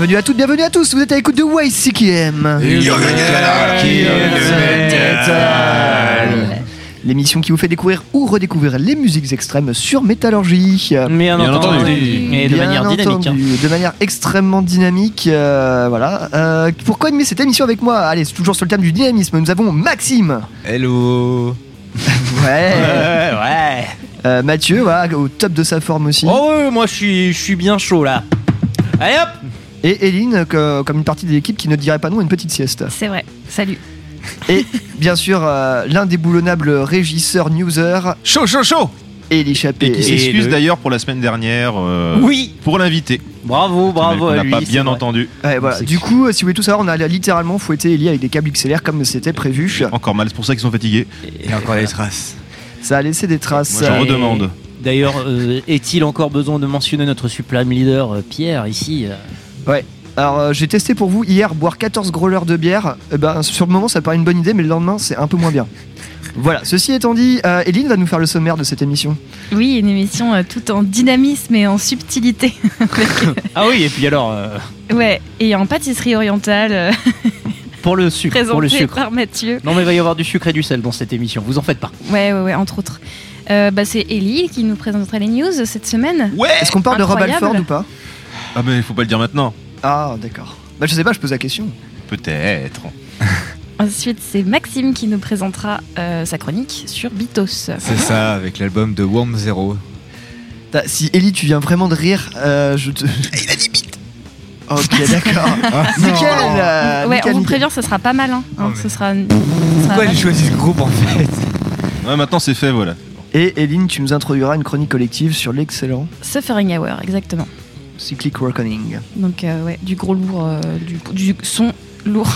Bienvenue à toutes, bienvenue à tous, vous êtes à l'écoute de YCKM. L'émission qui vous fait découvrir ou redécouvrir les musiques extrêmes sur Métallurgie. Bien, Bien entendu. entendu. Et de Bien manière dynamique. hein. entendu, de manière extrêmement dynamique. euh, voilà. Euh, pourquoi animer cette émission avec moi Allez, c'est toujours sur le thème du dynamisme. Nous avons Maxime. Hello Ouais. Ouais, ouais. Euh, Mathieu, voilà, au top de sa forme aussi. Oh, ouais, moi je suis, je suis bien chaud là. Allez hop Et Eline, que- comme une partie de l'équipe qui ne dirait pas non à une petite sieste. C'est vrai. Salut. Et bien sûr, euh, l'indéboulonnable régisseur newser, Chaud, chaud, chaud Elie Chappé. Et qui s'excuse le- d'ailleurs pour la semaine dernière euh, Oui pour l'invité. Bravo, bravo On à n'a lui. pas c'est bien vrai. entendu. Ouais, voilà. C'est Du coup, euh, si vous voulez tout savoir, on a littéralement fouetté Ellie avec des câbles XLR comme c'était prévu. Encore mal, c'est pour ça qu'ils sont fatigués. Et encore les traces. Ça a laissé des traces. Moi, je Et- redemande. D'ailleurs, euh, est-il encore besoin de mentionner notre supreme leader euh, Pierre ici euh, Alors, euh, j'ai testé pour vous hier boire 14 growlers de bière. Eh ben, sur le moment, ça paraît une bonne idée, mais le lendemain, c'est un peu moins bien. Voilà, ceci étant dit, euh, Eline va nous faire le sommaire de cette émission. Oui, une émission euh, tout en dynamisme et en subtilité. Ah oui, et puis alors, euh, ouais, et en pâtisserie orientale, euh, pour le sucre, pour le présentée sucre. par Mathieu. Non mais il va y avoir du sucre et du sel dans cette émission, vous en faites pas. Ouais, ouais, ouais, entre autres. Euh, bah, c'est Ellie qui nous présentera les news cette semaine. Ouais Est-ce qu'on parle de Rob. Alford ou pas? Ah mais il faut pas le dire maintenant. Ah, d'accord. Bah, je sais pas, je pose la question. Peut-être. Ensuite, c'est Maxime qui nous présentera euh, sa chronique sur Bitos. C'est ça, avec l'album de Worm Zero. T'as- Si Ellie, tu viens vraiment de rire, euh, je te. Il a dit bite Ok, d'accord. nickel euh, ouais, nickel, on vous nickel. prévient, ça sera pas mal. Hein. Oh, mais- ce sera. ce sera Pourquoi j'ai choisi ce groupe en fait Ouais, maintenant c'est fait, voilà. Et Eline, tu nous introduiras une chronique collective sur l'excellent Suffering Hour, exactement. Cyclic Reckoning. Donc, euh, ouais, du gros lourd, euh, du, du son lourd,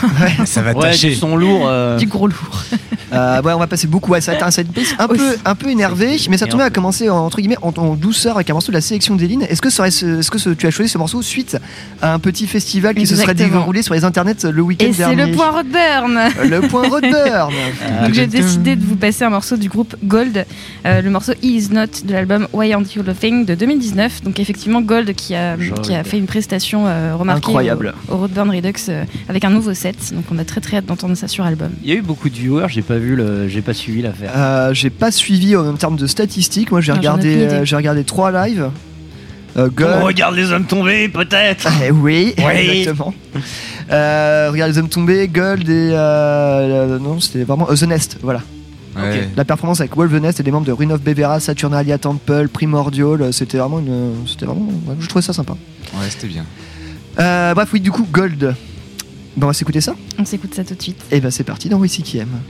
Ça va Ouais, tâcher. du son lourd. euh, du gros lourd. Euh, ouais, on va passer beaucoup à ça. va être un peu, un peu énervé, mais ça tombait à commencer en- entre guillemets en, en douceur avec un morceau de la sélection d'Eline. Est-ce que, ça aurait ce- est-ce que ce- tu as choisi ce morceau suite à un petit festival qui se serait déroulé sur les internets le week-end Et c'est dernier le point Rodburn Euh, Le point Rodburn. euh, Donc j'ai décidé de vous passer un morceau du groupe Gold, euh, le morceau He Is Not de l'album Why Aren't You Laughing de 2019. Donc effectivement Gold qui a, qui a fait une prestation euh, remarquée Incroyable. au, au Roadburn Redux euh, avec un nouveau set. Donc on a très très hâte d'entendre ça sur album. Il y a eu beaucoup de viewers, j'ai pas vu le, j'ai pas suivi l'affaire. Euh, j'ai pas suivi en termes de statistiques. Moi, j'ai regardé, euh, j'ai regardé trois lives. Euh, Gold. regarde les hommes tombés, peut-être. Eh oui, Oui. exactement. Euh, regarde les hommes tombés, Gold et euh, euh, non, c'était vraiment euh, The Nest. Voilà. Ouais. La performance avec Wolf The Nest et les membres de Ruin of Bevera, Saturnalia Temple, Primordial, c'était vraiment une, c'était vraiment, ouais, je trouvais ça sympa. Ouais, c'était bien. Euh, bref, oui, du coup, Gold. Bon, on va s'écouter ça. On s'écoute ça tout de suite. Et ben c'est parti dans Wissy qui aime.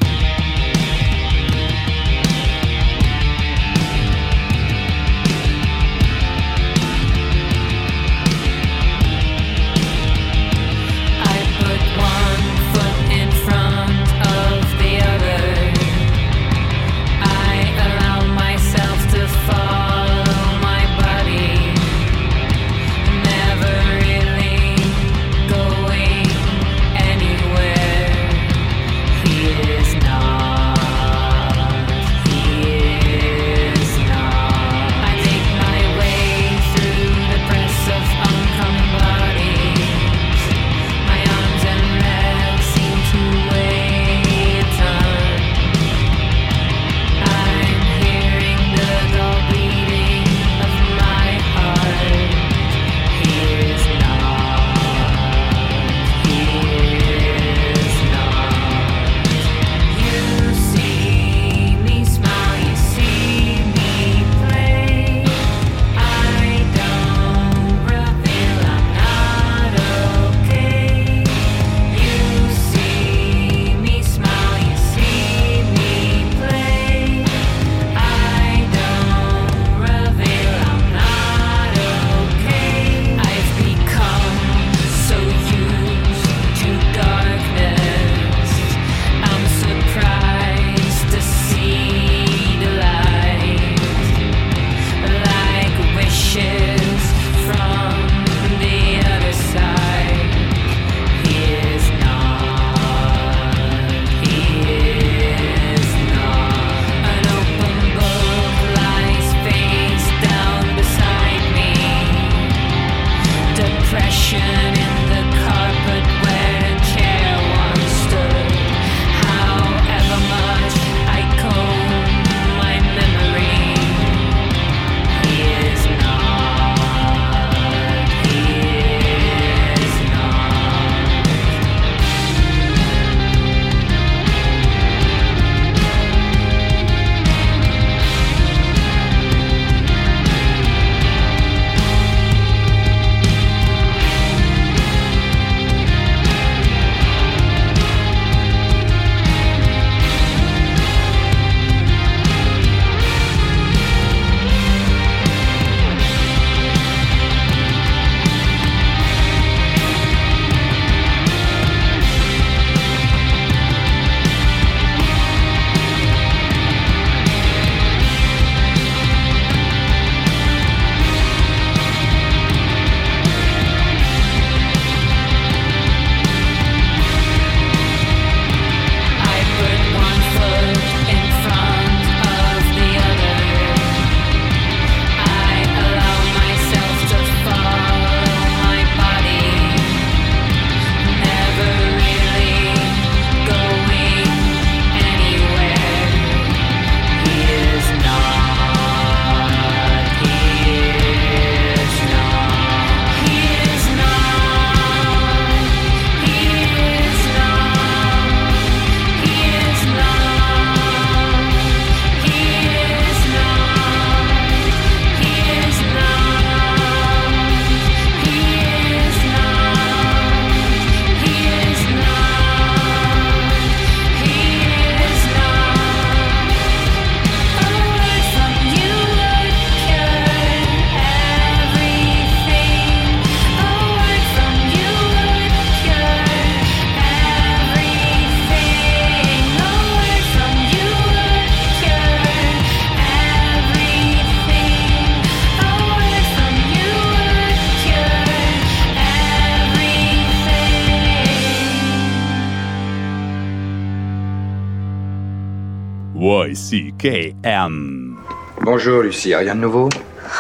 YCKM. Bonjour Lucie, rien de nouveau?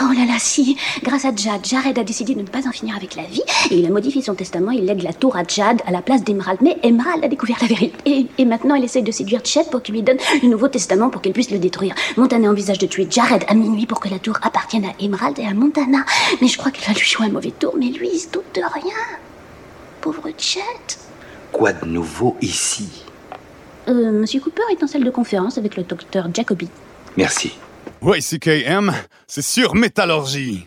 Oh là là, si Grâce à Jad, Jared a décidé de ne pas en finir avec la vie et il a modifié son testament. Il lègue la tour à Jad à la place d'Emerald. Mais Emerald a découvert la vérité. Et, et maintenant, il essaye de séduire Chet pour qu'il lui donne le nouveau testament pour qu'elle puisse le détruire. Montana envisage de tuer Jared à minuit pour que la tour appartienne à Emerald et à Montana. Mais je crois qu'elle va lui jouer un mauvais tour. Mais lui, il se doute de rien. Pauvre Chet. Quoi de nouveau ici? Euh, Monsieur Cooper est en salle de conférence avec le docteur Jacoby. Merci. YCKM, c'est sur métallurgie.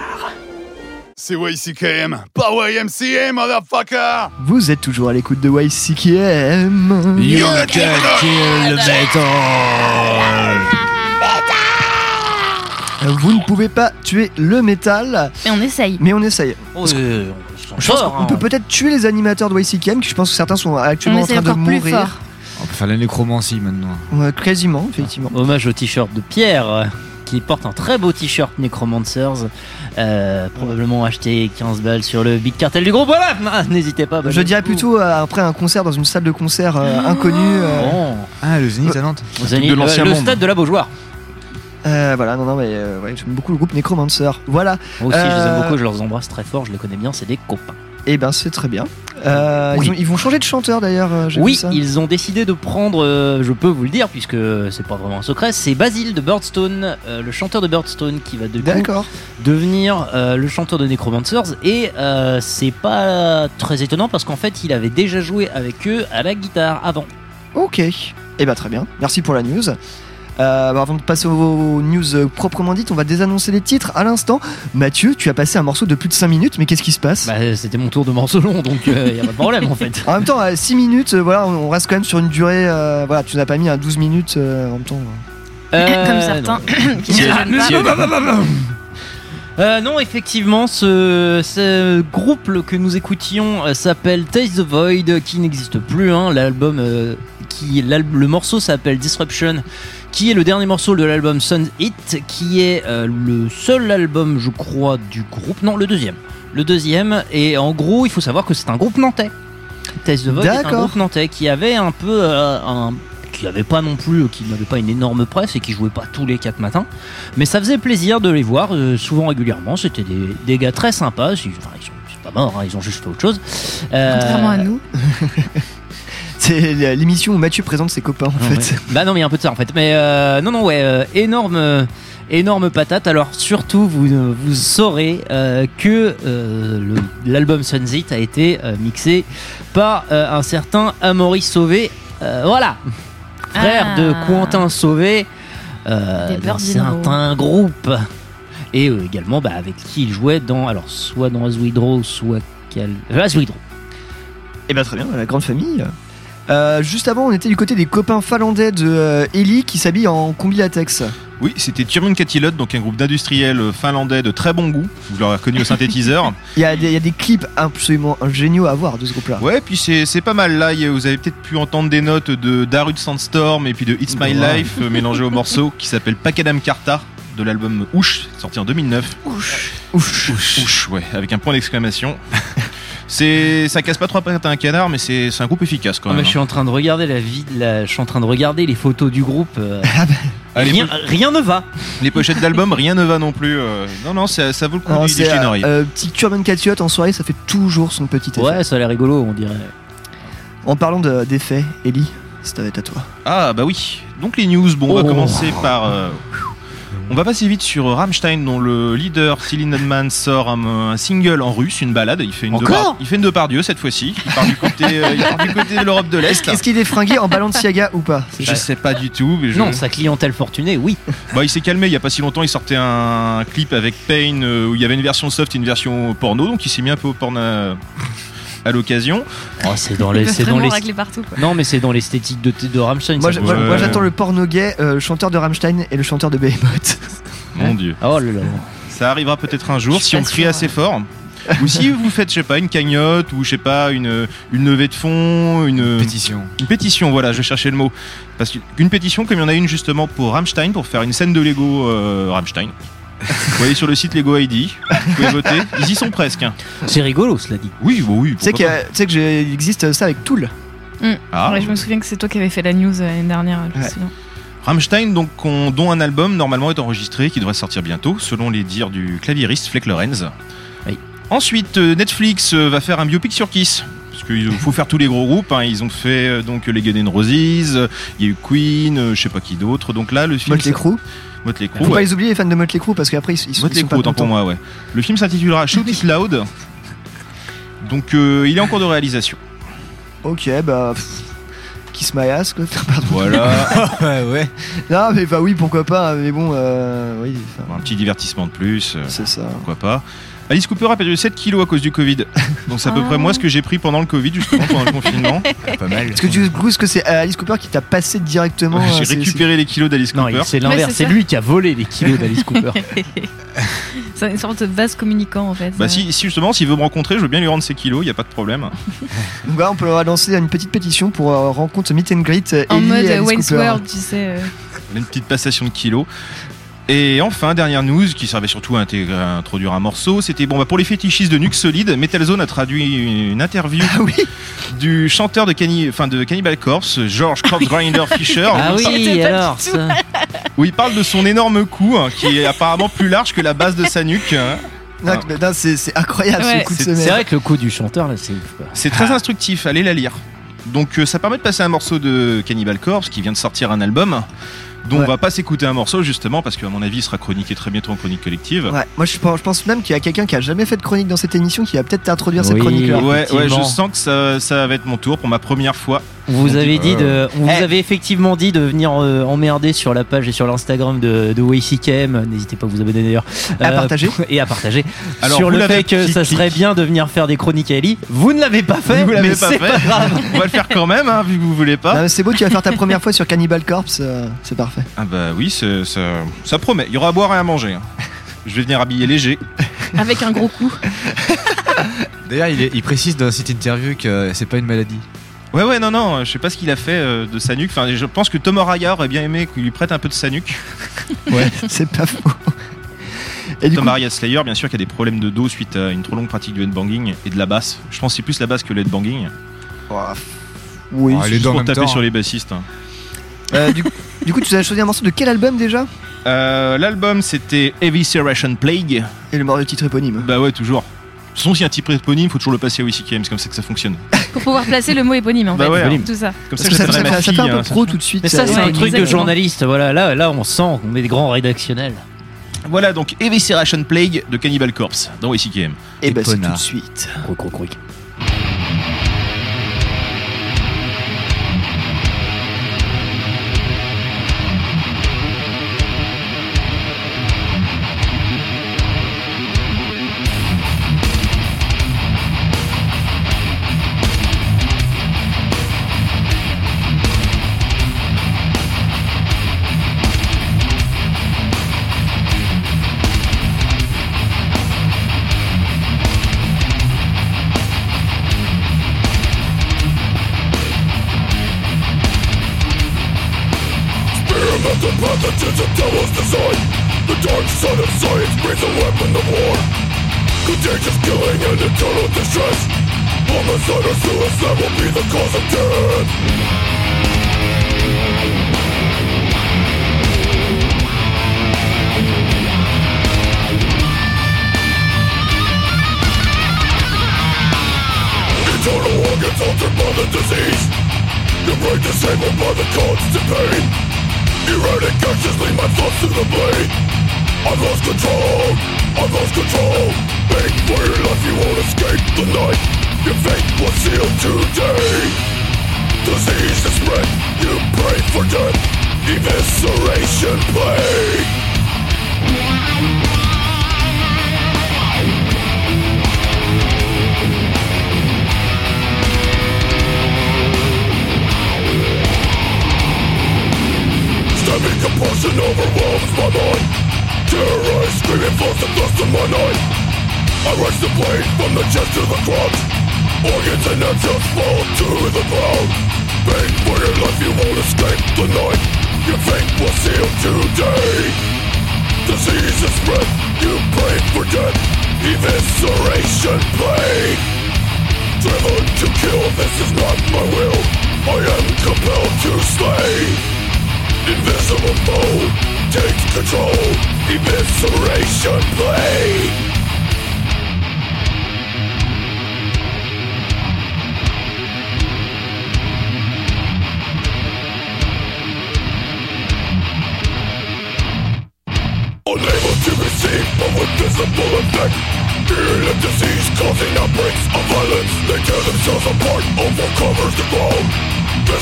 C'est YCKM, pas YMCA, motherfucker Vous êtes toujours à l'écoute de YCKM. You can kill the Euh, Vous ne pouvez pas tuer le métal, Mais on essaye. mais on essaye. Oh, euh, on Je pense qu'on hein. peut peut-être tuer les animateurs de YCKM, que je pense que certains sont On actuellement en train de plus mourir. fort. On peut faire la nécromancie maintenant. Ouais, quasiment, effectivement. Hommage au t-shirt de Pierre, qui porte un très beau t-shirt Necromancers, euh, probablement acheté 15 balles sur le Big Cartel du groupe. Voilà, Ah, n'hésitez pas. Je dirais plutôt euh, après un concert dans une salle de concert euh, inconnue. euh, Bon, Ah, le Zénith à Nantes. de le stade de la Beaujoire. euh, voilà, non, non, mais euh, ouais, j'aime beaucoup le groupe Necromancer. Voilà, Moi aussi, je les aime beaucoup, je les embrasse très fort, je les connais bien, c'est des copains. Et ben c'est très bien. Euh, Oui. ils, ont- ils vont changer de chanteur d'ailleurs. euh, Oui, ça. ils ont décidé de prendre, euh, je peux vous le dire, puisque c'est pas vraiment un secret, c'est Basil de Birdstone, euh, le chanteur de Birdstone, qui va de devenir le chanteur de Necromancers. Et c'est pas très étonnant parce qu'en fait, il avait déjà joué avec eux à la guitare avant. Ok. Et ben très bien. Merci pour la news. Euh, bah, avant de passer aux news euh, proprement dites, on va désannoncer les titres à l'instant. Mathieu, tu as passé un morceau de plus de 5 minutes, mais qu'est-ce qui se passe? Bah, c'était mon tour de morceau long, donc il y a pas de problème en fait. En même temps, à 6 minutes, euh, voilà, on reste quand même sur une durée. euh, voilà, tu n'as pas mis à 12 minutes euh, en même temps. Euh, Comme certains qui se. Euh, non, effectivement, ce, ce groupe que nous écoutions euh, s'appelle Taste the Void, qui n'existe plus. hein. L'album, euh, qui, le morceau s'appelle Disruption, qui est le dernier morceau de l'album Sun's Hit, qui est euh, le seul album, je crois, du groupe. Non, le deuxième. Le deuxième, et en gros, il faut savoir que c'est un groupe nantais. Taste the Void est un groupe nantais qui avait un peu euh, un qui avait pas non plus, qui n'avait pas une énorme presse et qui jouait pas tous les quatre matins. Mais ça faisait plaisir de les voir euh, souvent régulièrement. C'était des, des gars très sympas. Ils, enfin, ils sont, c'est pas morts, hein, ils ont juste fait autre chose. Euh, Contrairement à nous. C'est l'émission où Mathieu présente ses copains en ouais. fait. Bah non, mais il y a un peu de ça en fait. Mais euh, non, non, ouais, euh, énorme, euh, énorme patate. Alors surtout, vous, euh, vous saurez euh, que euh, l'album Sunset a été euh, mixé par euh, un certain Amaury Sauvé. Euh, voilà, frère Ah. de Quentin Sauvé. Euh, d'un certain groupe. Et euh, également bah, avec qui il jouait dans, alors soit dans As We Draw, soit euh, As We Draw. Et ben très bien, la grande famille. Euh, juste avant, on était du côté des copains finlandais de euh, Ellie qui s'habillent en combi latex. Oui, c'était Tyrone Catilot, donc un groupe d'industriels finlandais de très bon goût. Vous l'aurez reconnu au synthétiseur. Il y, a des- il y a des clips absolument géniaux à voir de ce groupe-là. Ouais, puis c'est pas mal là. Vous avez peut-être pu entendre des notes de Darude Sandstorm et puis de It's My Ouais. Life euh, mélangées au morceau qui s'appelle Pakadam Karta de l'album Ouch, sorti en 2009. Ouch. Ouch. Ouch, ouais, avec un point d'exclamation. c'est ça casse pas trois pattes à un canard, mais c'est c'est un groupe efficace quand Ah, même. je suis en train de regarder la vie, la- je suis en train de regarder les photos du groupe. euh, Ah, rien, po- rien ne va. les pochettes d'album, rien ne va non plus. euh, non, non, ça, ça vaut le coup une euh, euh, petit Turban Catiot en soirée, ça fait toujours son petit effet. Ouais, ça a l'air rigolo, on dirait. En parlant de- d'effets, Ellie, c'est à toi. Ah bah oui. Donc les news, bon, on va Oh. commencer par. Euh, on va passer vite sur Rammstein, dont le leader Céline Edman sort un, un single en russe, une balade. Il fait une Encore il fait une Depardieu cette fois-ci. Il part du côté, euh, il part du côté de l'Europe de l'Est. Est-ce qu'il est fringué en Balenciaga ou pas? Je sais pas du tout, mais je- Non, sa clientèle fortunée, oui. Bah, il s'est calmé il y a pas si longtemps. Il sortait un clip avec Pain euh, où il y avait une version soft et une version porno, donc il s'est mis un peu au porno à, l'occasion. Oh, c'est dans les, c'est dans les. partout. Quoi. Non, mais c'est dans l'esthétique de, de Rammstein. Moi, ça. j'- moi- Ouais. moi, j'attends le porno gay, euh, le chanteur de Rammstein et le chanteur de Behemoth. Mon dieu. Oh là là. Ça arrivera peut-être un jour si on crie assez fort. ou si vous faites, je sais pas, une cagnotte ou je sais pas, une, une levée de fonds, une Pétition. Une pétition, voilà, je cherchais le mot. Parce qu'une pétition, comme il y en a une justement pour Rammstein, pour faire une scène de Lego euh, Rammstein. Vous voyez sur le site Lego ID, vous pouvez voter. Ils y sont presque. hein. C'est rigolo, cela dit. Oui, bah oui. Tu sais qu'il y a- tu sais que j'ai- il existe ça avec Tool. Mm. Ah. Ouais, je me souviens que c'est toi qui avais fait la news euh, l'année dernière. je me Ouais. souviens. pas. Rammstein, donc, on- dont un album normalement est enregistré, qui devrait sortir bientôt, selon les dires du claviériste Fleck Lorenz. Oui. Ensuite, euh, Netflix euh, va faire un biopic sur Kiss. Parce qu'il faut faire tous les gros groupes. hein. Ils ont fait euh, donc les Guns N' Roses, euh, il y a eu Queen, euh, je sais pas qui d'autre. Donc là, le film. Motley Crue. Motley Crue. Faut ouais. pas les oublier les fans de Motley Crue parce qu'après ils, ils sont, ils Motley sont Crue, pas autant pour moi, ouais. Le film s'intitulera Shout It Loud. Donc euh, il est en cours de réalisation. Ok, bah. Kiss my ass, quoi. Pardon. Voilà. ouais, ouais. Non, mais bah oui, pourquoi pas, mais bon, euh, oui. enfin, un petit divertissement de plus. euh, C'est ça. Pourquoi pas. Alice Cooper a perdu 7 kilos à cause du Covid. Donc c'est à peu Ah. près moi ce que j'ai pris pendant le Covid, justement, pendant le confinement. Pas mal. Est-ce que coup, est-ce que c'est Alice Cooper qui t'a passé directement euh, J'ai c'est- récupéré les kilos d'Alice Non, Cooper. il- c'est l'inverse. C'est lui qui a volé les kilos d'Alice Cooper. C'est une sorte de vase communicant en fait. Bah Euh, si, si justement, s'il veut me rencontrer, je veux bien lui rendre ses kilos, il y a pas de problème. Donc voilà, on peut leur lancer une petite pétition pour euh, rencontre meet and greet euh, En Ellie mode et Alice Wayne's Cooper. World, tu sais. euh. Une petite passation de kilos. Et enfin, dernière news qui servait surtout à, intégrer- à introduire un morceau, c'était bon bah pour les fétichistes de Nuke Solid, Metal Zone a traduit une interview Ah oui, du chanteur de, Canni- enfin, de Cannibal Corpse, George Corpse Grinder Fisher, ah oui, alors ça. où il parle de son énorme cou hein, qui est apparemment plus large que la base de sa nuque. hein. Non, Ah. mais non, c'est c'est incroyable Ouais. ce coup de C'est- semaine. C'est vrai que le coup du chanteur là, c'est ouf. quoi. C'est très instructif, allez la lire. Donc euh, ça permet de passer un morceau de Cannibal Corpse qui vient de sortir un album dont Ouais. on va pas s'écouter un morceau justement parce qu'à mon avis il sera chroniqué très bientôt en chronique collective. Ouais, moi je pense, je pense même qu'il y a quelqu'un qui a jamais fait de chronique dans cette émission qui va peut-être t'introduire cette chronique là. Ouais, ouais, je sens que ça, ça va être mon tour pour ma première fois. On vous avait dit de, on vous Eh. avait effectivement dit de venir euh, emmerder sur la page et sur l'Instagram de, de WayCKM. N'hésitez pas à vous abonner d'ailleurs. Euh, À partager. et à partager. Alors, sur le fait que ça serait bien de venir faire des chroniques à Ellie. Vous ne l'avez pas fait, Vous l'avez pas c'est fait. pas grave. on va le faire quand même, hein, vu que vous voulez pas. c'est beau, tu vas faire ta première fois sur Cannibal Corpse, euh, c'est parfait. Ah bah oui, ça, ça promet. Il y aura à boire et à manger. hein. Je vais venir habiller léger. Avec un gros coup. D'ailleurs, il, il précise dans cette interview que c'est pas une maladie. Ouais, ouais, non, non, je sais pas ce qu'il a fait euh, de sa nuque. Enfin, je pense que Tom Araya aurait bien aimé qu'il lui prête un peu de sa nuque. c'est pas faux. Et Tom coup, Araya Slayer, bien sûr, qui a des problèmes de dos suite à une trop longue pratique du headbanging et de la basse. Je pense que c'est plus la basse que le headbanging. oui. Ah, C'est juste pour taper temps, sur hein. les bassistes. hein. Euh, du, du coup, tu as choisi un morceau de quel album déjà? Euh, L'album, c'était Evisceration Plague. Et le morceau de titre éponyme. Bah ouais, toujours. De toute façon, s'il y a un type éponyme, faut toujours le passer à WCKM, c'est comme ça que ça fonctionne. Pour pouvoir placer le mot éponyme en Bah fait. ouais, éponyme. Tout ça. Comme Parce ça, que ça, fait, ça fille. fait un peu hein. pro tout de suite. Mais ça, c'est Ouais, un truc de journaliste. Voilà, là, là, on sent qu'on met des grands rédactionnels. Voilà, donc Evisceration Plague de Cannibal Corpse dans WCKM. Et bah c'est tout de suite. Croc, croc, croc. Control, evisceration, play Unable to receive a visible effect Ill disease causing outbreaks of violence They tear themselves apart over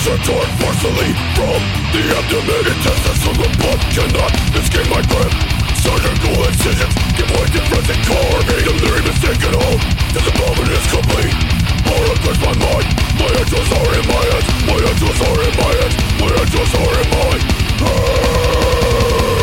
are torn forcefully from the abdomen Intestines from the blood cannot escape my grip. Surgical incisions give way to frenzied carving Delirium is taken home. This moment is complete. Horror grips my mind. My angels are in my head. My angels are in my head. My angels are in my head ah!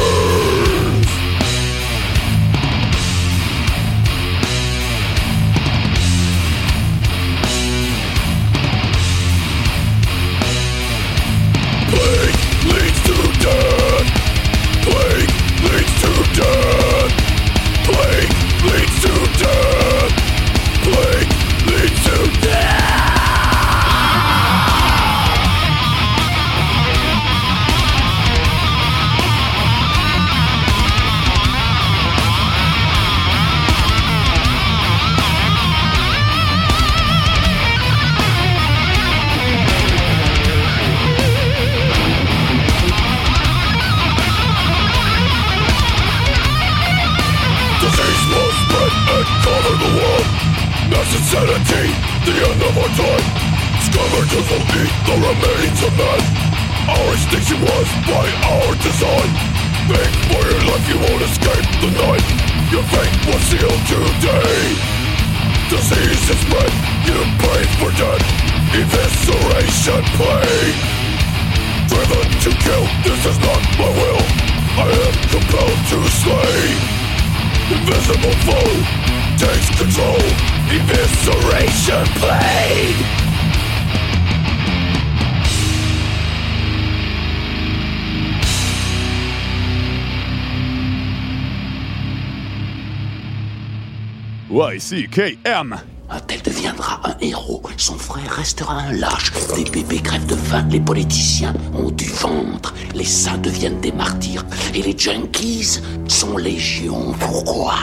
YCKM Un tel deviendra un héros, son frère restera un lâche. Les bébés crèvent de faim, les politiciens ont du ventre, les saints deviennent des martyrs, et les junkies sont légion. Pourquoi?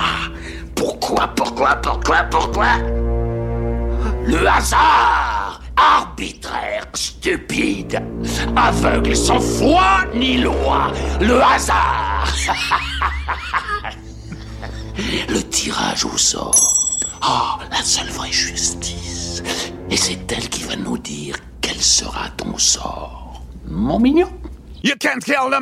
Pourquoi, pourquoi, pourquoi, pourquoi? Le hasard Arbitraire, stupide, aveugle, sans foi ni loi. Le hasard Le tirage au sort. Oh, la seule vraie justice. Et c'est elle qui va nous dire quel sera ton sort. Mon mignon You can't kill the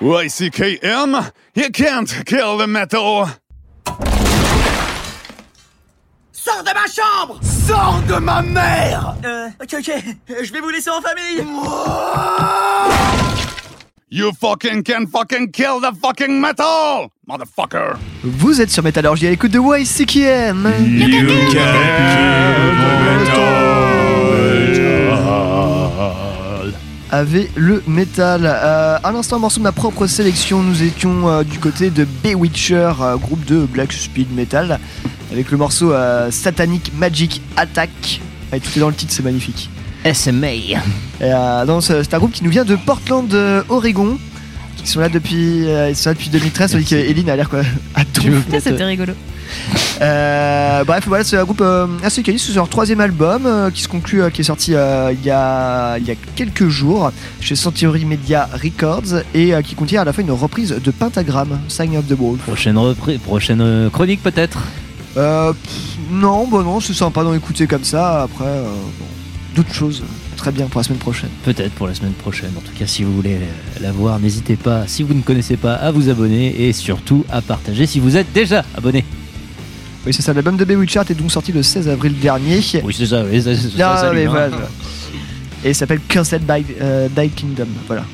YCKM. You can't kill the metal. Sors de ma chambre Sors de ma mère Euh, ok, ok, je vais vous laisser en famille You fucking can fucking kill the fucking metal, motherfucker. Vous êtes sur Métallurgie à l'écoute de YCKM. Avait le métal. Euh, à l'instant, un morceau de ma propre sélection. Nous étions euh, du côté de Bewitcher, euh, groupe de Black Speed Metal, avec le morceau euh, Satanic Magic Attack. Ouais, tout est dans le titre, c'est magnifique. SMA. Euh, c'est un groupe qui nous vient de Portland, euh, Oregon. Ils sont là depuis, euh, ils sont là depuis 2013, tandis qu'Eline a l'air quoi à tout. C'était rigolo. Euh, bref, voilà, c'est un groupe euh, assez quali, c'est leur troisième album euh, qui se conclut, qui est sorti il, y a, il y a quelques jours chez Century Media Records et qui contient à la fois une reprise de Pentagram, Sign of the Wolf. Prochaine, prochaine chronique peut-être? Euh, pff, non, bah non, c'est sympa d'en écouter comme ça. Après, euh, bon. d'autres choses très bien pour la semaine prochaine. Peut-être pour la semaine prochaine. En tout cas, si vous voulez la voir, n'hésitez pas, si vous ne connaissez pas, à vous abonner et surtout à partager si vous êtes déjà abonné. Oui, c'est ça. L'album de Bewitched est donc sorti le 16 avril dernier. Oui, c'est ça, oui, ça, ça, Non, ça, mais hein. voilà. Et il s'appelle Cursed by euh, Kingdom. Voilà.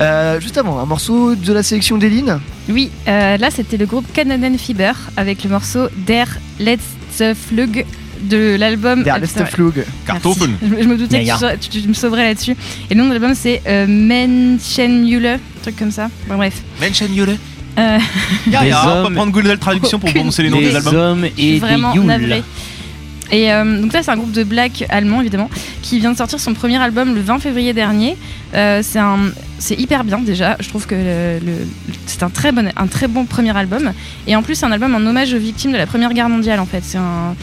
Euh, juste avant, un morceau de la sélection d'Eline. Oui, euh, là c'était le groupe Canadian Fiber avec le morceau Der letzte Flug de l'album. Der letzte Flug. Kartoffeln. Je, je me doutais que tu me sauverais là-dessus. Et le nom de l'album c'est euh, Menschenmühle, un truc comme ça. Bon, bref. Menschenmühle? Euh, Des ya, on peut hommes- prendre Google Traduction pour prononcer les noms des Des albums. hommes je suis et vraiment des Yule. navrée. Et euh, donc là, c'est un groupe de black allemand, évidemment, qui vient de sortir son premier album le 20 février dernier. Euh, c'est un, c'est hyper bien déjà. Je trouve que le- le- c'est un très bon, un très bon premier album. Et en plus, c'est un album en hommage aux victimes de la Première Guerre mondiale. En fait, c'est un,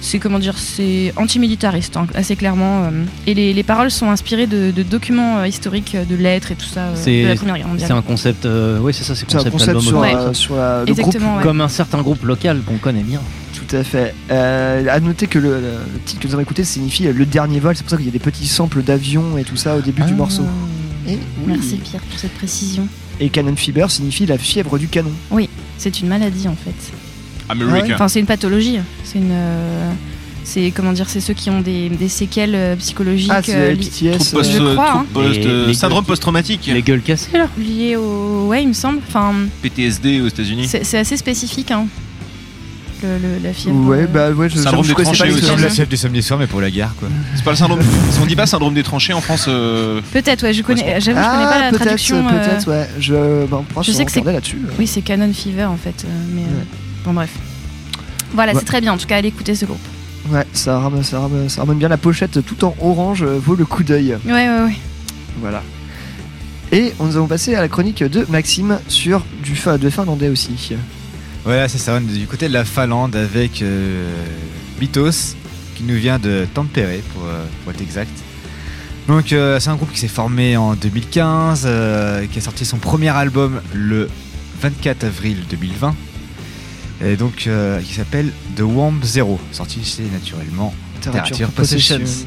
c'est comment dire, c'est antimilitariste, hein, assez clairement. euh. Et les, les paroles sont inspirées de, de documents euh, historiques, euh, de lettres et tout ça euh, C'est de la Première Guerre c'est mondiale. un concept, euh, oui c'est ça, c'est un concept, album sur, audio. sur la- le groupe. Ouais. Comme un certain groupe local qu'on connaît bien. Tout à fait. Euh, à noter que le, titre que nous avons écouté signifie le dernier vol. C'est pour ça qu'il y a des petits samples d'avions et tout ça au début du Ah. morceau. Et, oui. Merci Pierre pour cette précision. Et Cannon Fever signifie la fièvre du canon. Oui, c'est une maladie en fait. America. Enfin, c'est une pathologie. C'est une. euh, c'est comment dire, c'est ceux qui ont des, des séquelles euh, psychologiques Ah, c'est euh, la PTS. Trouble post- Je crois, hein. post- Les- les syndrome post-traumatique. Les gueules cassées là liées au. Ouais, il me semble. Enfin, PTSD aux États-Unis. c'est assez spécifique. Hein. Le, le- la fièvre. Ouais, euh, bah ouais, je, Syndrome je des pas tranchées aussi. Comme la chef du samedi soir, mais pour la gare, quoi. C'est pas le syndrome. si on dit pas syndrome des tranchées en France. euh, Peut-être, ouais. Je connais. J'avoue, je connais pas Ah, la peut-être, traduction. euh, peut-être, ouais. Je, bah, je sais que c'est- là-dessus. Oui, c'est Canon Fever en fait. euh, mais euh, Ouais. Bon, bref. Voilà, Ouais. c'est très bien. En tout cas, allez écouter ce groupe. Ouais, ça ramène, ça, ramène, ça ramène bien la pochette tout en orange, euh, vaut le coup d'œil. Ouais, ouais, ouais. Voilà. Et nous allons passer à la chronique de Maxime sur du de finlandais aussi. Voilà, c'est ça, on est du côté de la Finlande avec euh, Mythos, qui nous vient de Tampere, pour, euh, pour être exact. Donc, euh, c'est un groupe qui s'est formé en 2015, euh, qui a sorti son premier album le 24 avril 2020, et donc euh, qui s'appelle The Warm Zero, sorti chez naturellement Literature Possessions.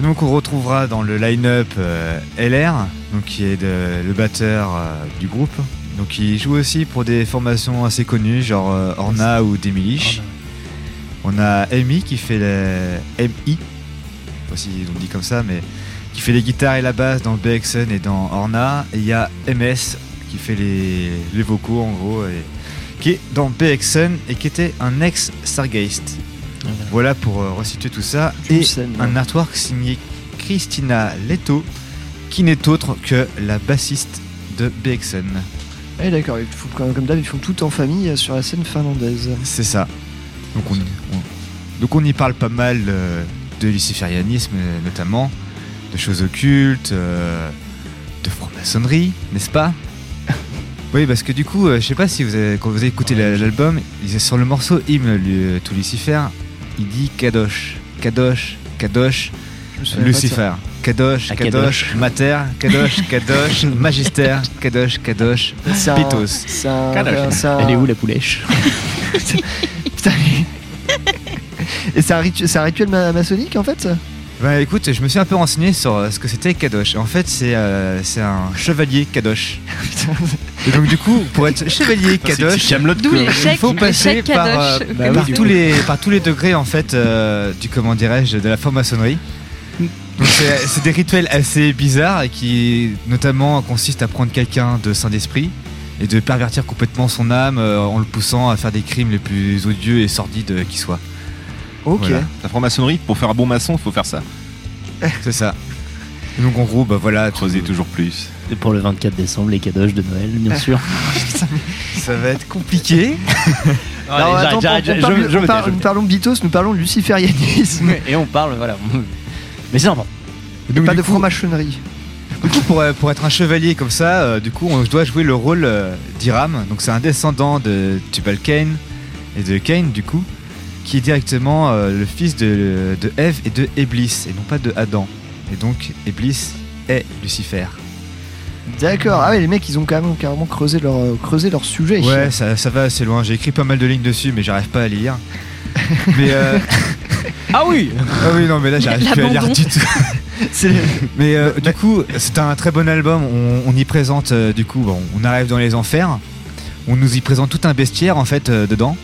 Donc on retrouvera dans le line-up euh, LR, donc qui est de- le batteur euh, du groupe. Donc il joue aussi pour des formations assez connues, genre Orna ou Demilich. On a Amy qui fait les MI, on dit comme ça, mais qui fait les guitares et la basse dans BXN et dans Orna. Et il y a MS qui fait les, les vocaux en gros, et, qui est dans BXN et qui était un ex Stargeist. Voilà pour euh, resituer tout ça. Et scène. un artwork signé Christina Leto, qui n'est autre que la bassiste de BXN. Eh d'accord, comme d'hab, ils font tout en famille euh, sur la scène finlandaise. C'est ça. Donc on, on- donc on y parle pas mal euh, de luciférianisme euh, notamment, de choses occultes, euh, de franc-maçonnerie, n'est-ce pas? Oui, parce que du coup, euh, je sais pas si vous avez, quand vous avez écouté la- l'album, il sur le morceau Hymne lui, tout Lucifer, il dit Kadosh, Kadosh, Kadosh. Lucifer. Kadosh, Ah, Kadosh, Kadosh. Mater, Kadosh, Kadosh, Magister, Kadosh, Kadosh, C'est un- Pitos. c'est un- Kadosh. c'est un- Elle est où la poulèche Putain, Et c'est un, ritu- c'est un rituel ma- maçonnique en fait Bah écoute, je me suis un peu renseigné sur euh, ce que c'était Kadosh. En fait, c'est euh, c'est un chevalier Kadosh. Et donc du coup, pour être chevalier Kadosh, D'où il faut passer l'échec par, Kadosh. euh, Bah par du tous coup. les par tous les degrés en fait euh, du comment dirais-je de la franc-maçonnerie. Donc c'est c'est des rituels assez bizarres et qui notamment consistent à prendre quelqu'un de saint d'esprit et de pervertir complètement son âme euh, en le poussant à faire des crimes les plus odieux et sordides qui soient. Ok. Voilà. La franc-maçonnerie, pour faire un bon maçon, faut faire ça. C'est ça. Et donc en gros, bah voilà, Creuser toujours plus. Et pour le 24 décembre, les cadoches de Noël, bien sûr. ça va être compliqué. Non, attends, on- on parle- je on parle- me Nous parlons de Bitos, nous parlons de luciférianisme. Et on parle, voilà. Mais c'est donc, pas de coup- franc-maçonnerie. Du coup, pour, euh, pour être un chevalier comme ça, euh, du coup, on doit jouer le rôle euh, d'Iram. Donc, c'est un descendant de Tubal Cain et de Cain, du coup, qui est directement euh, le fils de, de Ève et de Eblis, et non pas de Adam. Et donc, Eblis est Lucifer. D'accord. Ah ouais, les mecs, ils ont quand même carrément creusé leur, euh, creusé leur sujet. Ouais, ça, ça va assez loin. J'ai écrit pas mal de lignes dessus, mais j'arrive pas à lire. mais euh, Ah oui Ah oui, non, mais là, j'arrive plus à lire du tout. Mais euh, du coup, c'est un très bon album. On, on y présente, euh, du coup, bon, on arrive dans les enfers. On nous y présente tout un bestiaire, en fait, euh, dedans.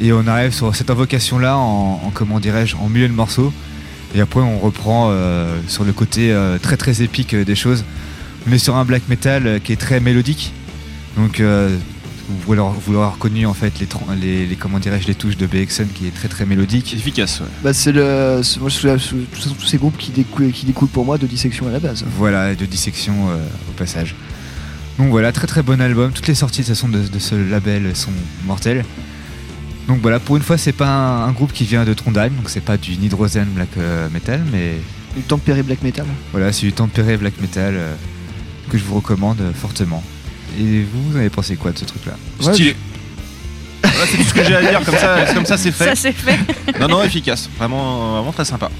Et on arrive sur cette invocation-là en, en, comment dirais-je, en milieu de morceaux. Et après, on reprend euh, sur le côté euh, très très épique euh, des choses. On est sur un black metal qui est très mélodique. Donc, euh, vous l'aurez vous l'aurez reconnu, en fait, les, tran- les, les- comment dirais-je, les touches de BXN qui est très très mélodique. Efficace, ouais. Bah, c'est le. Moi, je suis tous ces groupes qui découlent, qui découlent pour moi de dissection à la base. Voilà, et de dissection euh, au passage. Donc voilà, très très bon album. Toutes les sorties de toute façon de, de ce label sont mortelles. Donc voilà, pour une fois, c'est pas un, un groupe qui vient de Trondheim, donc c'est pas du Nidrozen Black euh, Metal, mais Du tempéré black metal. voilà, c'est du tempéré Black Metal euh, que je vous recommande euh, fortement. Et vous, vous avez pensé quoi de ce truc-là? Stylé. Voilà, c'est tout ce que j'ai à dire, comme ça, comme ça c'est fait. Ça c'est fait. Non, non, efficace. Vraiment, vraiment très sympa.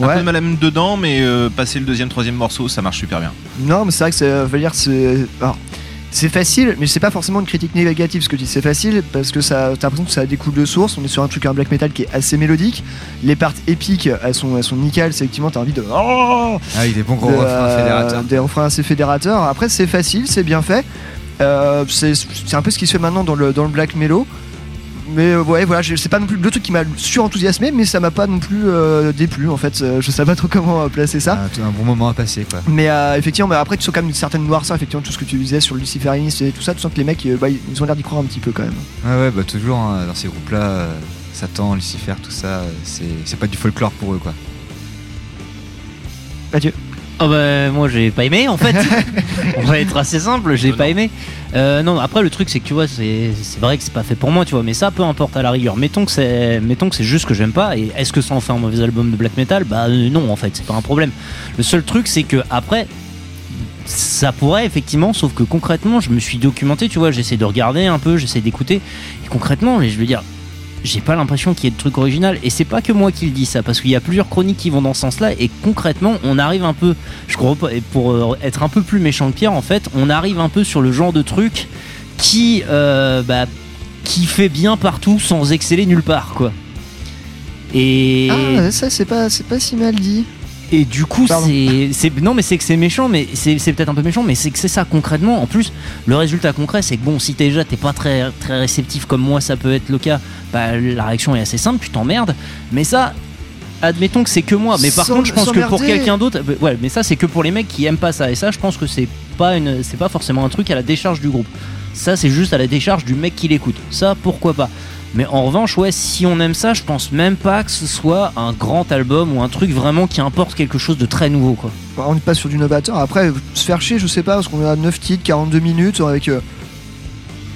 Un Ouais. peu de mal à mettre dedans, mais euh, passer le deuxième, troisième morceau, ça marche super bien. Non, mais c'est vrai que c'est. veut dire, c'est. alors, c'est facile, mais c'est pas forcément une critique négative ce que je dis. C'est facile parce que ça, t'as l'impression que ça découle de source. On est sur un truc, un black metal qui est assez mélodique. Les parts épiques, elles sont, elles sont nickel. C'est effectivement, t'as envie de. Oh Ah oui, des bons gros de, refrains euh, fédérateurs. Des refrains assez fédérateurs. Après, c'est facile, c'est bien fait. Euh, c'est c'est un peu ce qui se fait maintenant dans le, dans le black mellow. Mais euh, ouais, voilà, je- c'est pas non plus le truc qui m'a surenthousiasmé, mais ça m'a pas non plus euh, déplu en fait. Euh, Je sais pas trop comment placer ça. Un, un bon moment à passer, quoi. Mais effectivement, mais après, tu sens quand même une certaine noirceur, effectivement, tout ce que tu disais sur le luciférinisme et tout ça, tu sens que les mecs, bah, ils ont l'air d'y croire un petit peu quand même. Ouais, ouais, bah toujours hein, dans ces groupes-là, Satan, Lucifer, tout ça, c'est pas du folklore pour eux, quoi. Adieu. Oh bah moi j'ai pas aimé en fait. On va être assez simple, j'ai pas aimé. Euh, non après le truc c'est que tu vois c'est c'est vrai que c'est pas fait pour moi tu vois mais ça peu importe à la rigueur. Mettons que c'est mettons que c'est juste que j'aime pas et est-ce que ça en fait un mauvais album de black metal? Bah euh, non en fait c'est pas un problème. Le seul truc c'est que après ça pourrait effectivement sauf que concrètement je me suis documenté tu vois j'essaie de regarder un peu j'essaie d'écouter et concrètement je veux dire j'ai pas l'impression qu'il y ait de truc original et c'est pas que moi qui le dis ça parce qu'il y a plusieurs chroniques qui vont dans ce sens là et concrètement on arrive un peu je crois pour euh, être un peu plus méchant que Pierre en fait on arrive un peu sur le genre de truc qui euh, bah, qui fait bien partout sans exceller nulle part quoi et Ah, ça, c'est pas, c'est pas si mal dit. Et du coup, c'est, non, mais c'est que c'est méchant, mais c'est, peut-être un peu méchant, mais c'est que c'est ça concrètement. En plus, le résultat concret, c'est que bon, si déjà t'es pas très très réceptif comme moi, ça peut être le cas. Bah, la réaction est assez simple, tu t'emmerdes. Mais ça, admettons que c'est que moi. Mais par contre, je pense que pour quelqu'un d'autre, bah, ouais, mais ça, c'est que pour les mecs qui aiment pas ça. Et ça, je pense que c'est pas une, c'est pas forcément un truc à la décharge du groupe. Ça, c'est juste à la décharge du mec qui l'écoute. Ça, pourquoi pas. Mais en revanche, ouais, si on aime ça, je pense même pas que ce soit un grand album ou un truc vraiment qui importe quelque chose de très nouveau, quoi. Bah, on n'est pas sur du novateur. Après, se faire chier, je sais pas, parce qu'on a 9 titres, 42 minutes, avec euh,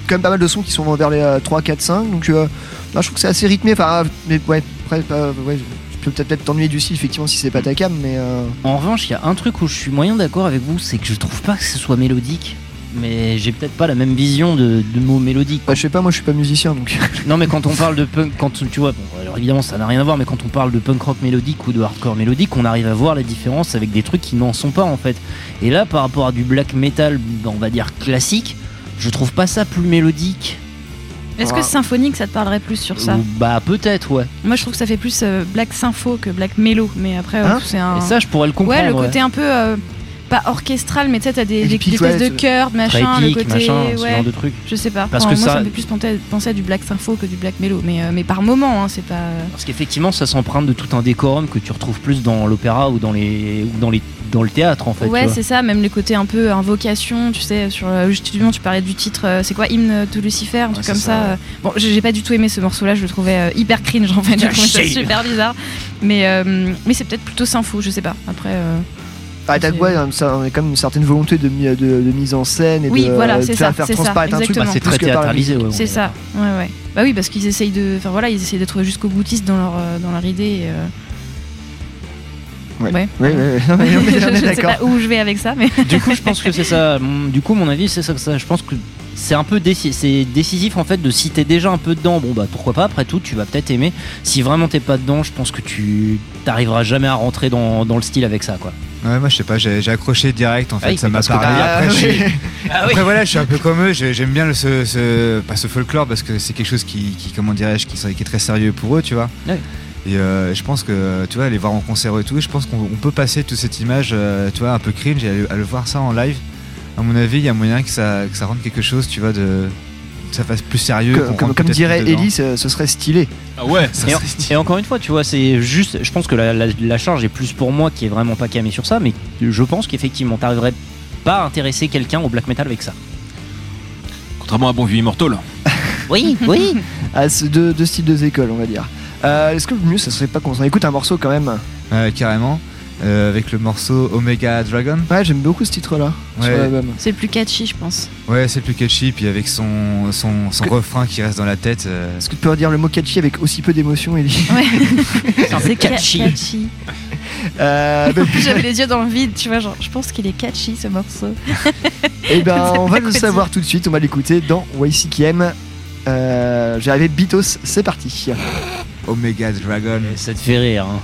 quand même pas mal de sons qui sont vers les euh, 3, 4, 5. Donc, euh, bah, je trouve que c'est assez rythmé. Enfin, mais ouais, après, pas- ouais, tu peux peut-être t'ennuyer du style, effectivement, si c'est pas ta cam, mais. euh, En revanche, il y a un truc où je suis moyen d'accord avec vous, c'est que je trouve pas que ce soit mélodique. Mais j'ai peut-être pas la même vision de, de mots mélodiques. bah, je sais pas, moi je suis pas musicien donc. Non, mais quand on parle de punk, quand tu vois, bon, alors évidemment ça n'a rien à voir, mais quand on parle de punk rock mélodique ou de hardcore mélodique, on arrive à voir la différence avec des trucs qui n'en sont pas en fait. Et là, par rapport à du black metal, on va dire classique, je trouve pas ça plus mélodique. Est-ce que symphonique ça te parlerait plus sur ça Bah peut-être, ouais. Moi je trouve que ça fait plus euh, black sympho que black mélo, mais après euh, Hein c'est un. Et ça, je pourrais le comprendre. Ouais, le ouais. côté un peu euh, pas orchestral, mais tu sais, t'as des, des, des espèces de chœurs, machin, le côté. machin, ce genre de truc. Je sais pas. Parce Enfin, que moi, ça... ça- me fait plus penser, à du black sympho que du black mélo, mais, euh, mais par moment, hein, c'est pas. Parce qu'effectivement, ça s'emprunte de tout un décorum que tu retrouves plus dans l'opéra ou dans les ou dans les dans le théâtre en fait. ouais, c'est ça, même les côtés un peu invocation, tu sais, sur euh, justement, tu parlais du titre, euh, c'est quoi, hymne de Lucifer, un truc comme ça, euh. Bon, j'ai pas du tout aimé ce morceau-là, je le trouvais euh, hyper cringe en fait, ça Shame. super bizarre. Mais, euh, mais c'est peut-être plutôt sympho, je sais pas. Après. euh, Ah, ça, on a quand même une certaine volonté de, de, de mise en scène et Oui, de, voilà, de c'est faire, ça, faire c'est ça, transparaître un truc. Bah, c'est très théâtralisé, ouais, C'est ça, ouais, ouais. Bah oui, parce qu'ils essayent de. Enfin voilà, ils essayent d'être jusqu'au boutiste dans leur, euh, dans leur idée. et, euh, Ouais. Ouais. Ouais. Non, mais on est- on est je sais pas où je vais avec ça, mais. Du coup, je pense que c'est ça. Mon- Du coup, mon avis, c'est ça que ça. Je pense que c'est un peu déci- décisif en fait de si t'es déjà un peu dedans. Bon bah pourquoi pas. Après tout, tu vas peut-être aimer. Si vraiment t'es pas dedans, je pense que tu t'arriveras jamais à rentrer dans, dans le style avec ça quoi. Ouais, moi je sais pas, j'ai accroché direct en fait, Ah oui, ça m'a parlé. Après, oui. Ah oui. Après, voilà, je suis un peu comme eux, j'ai- j'aime bien le, ce, ce- pas ce folklore parce que c'est quelque chose qui, qui comment dirais-je, qui, qui est très sérieux pour eux, tu vois. Et euh, je pense que, tu vois, aller voir en concert et tout, je pense qu'on on peut passer toute cette image, euh, tu vois, un peu cringe et aller, aller voir ça en live. À mon avis, il y a moyen que ça, que ça rende quelque chose, tu vois, de. que ça fasse plus sérieux. Que- comme, dirait. Ellie, ce, ce serait stylé. Ah ouais, Et, en- et encore une fois, tu vois, c'est juste. Je pense que la, la- la charge est plus pour moi qui est vraiment pas camé sur ça, mais je pense qu'effectivement, t'arriverais pas à intéresser quelqu'un au black metal avec ça. Contrairement à Bon Vieux Immortal. Oui, oui. Ah, c'est deux, deux styles, deux écoles, on va dire. Euh, Est-ce que le mieux, ça serait pas qu'on s'en écoute un morceau quand même? Ouais, carrément. Euh, avec le morceau Omega Dragon. Ouais, j'aime beaucoup ce titre-là sur Ouais. l'album. C'est le plus catchy, je pense. Ouais, c'est le plus catchy, puis avec son, son, son Que- refrain qui reste dans la tête. euh, Est-ce que tu peux redire le mot catchy avec aussi peu d'émotion, Ellie C'est catchy. catchy. Euh, bah, J'avais les yeux dans le vide, tu vois, genre, je pense qu'il est catchy ce morceau. Eh ben, on va le dire. savoir tout de suite. On va l'écouter dans YCKM. Euh, J'ai arrivé Bitos, c'est parti. Omega Dragon. Ça te fait rire. hein.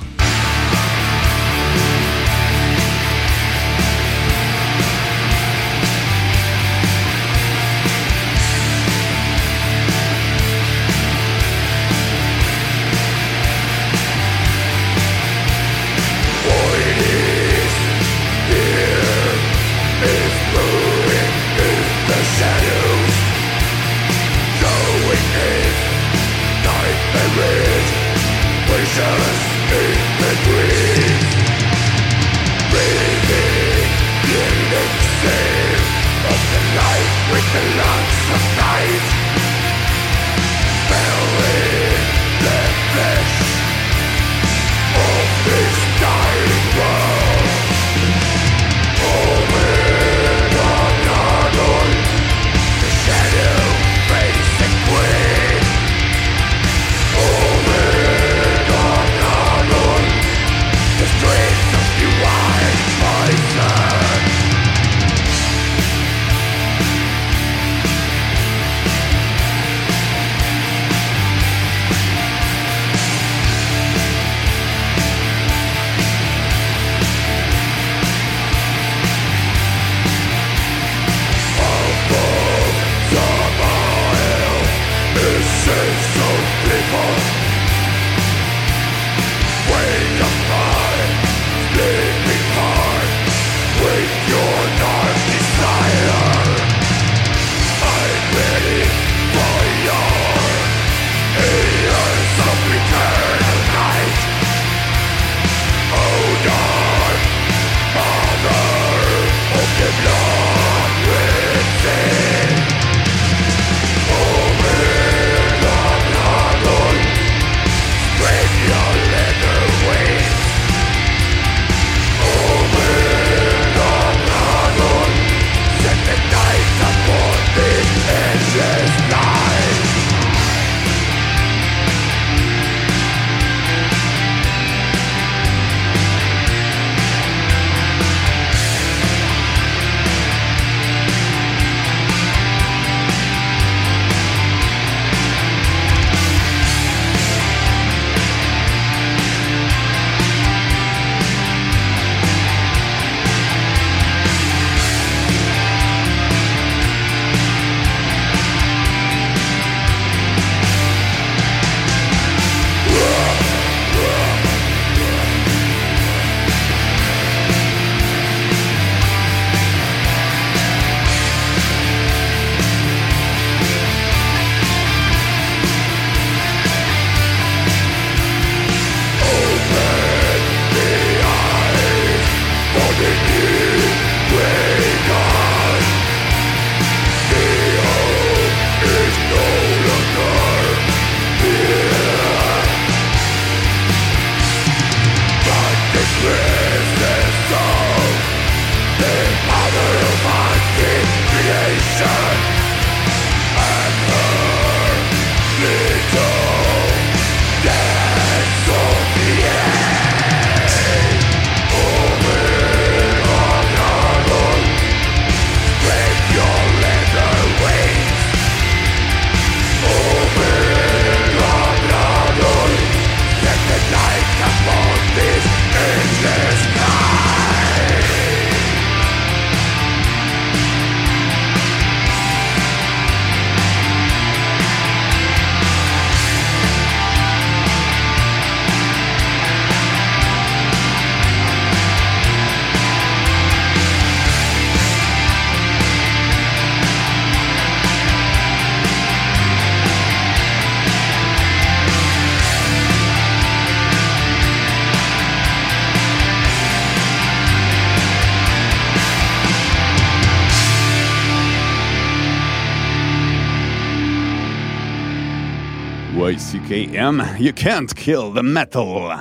YCKM, you can't kill the metal.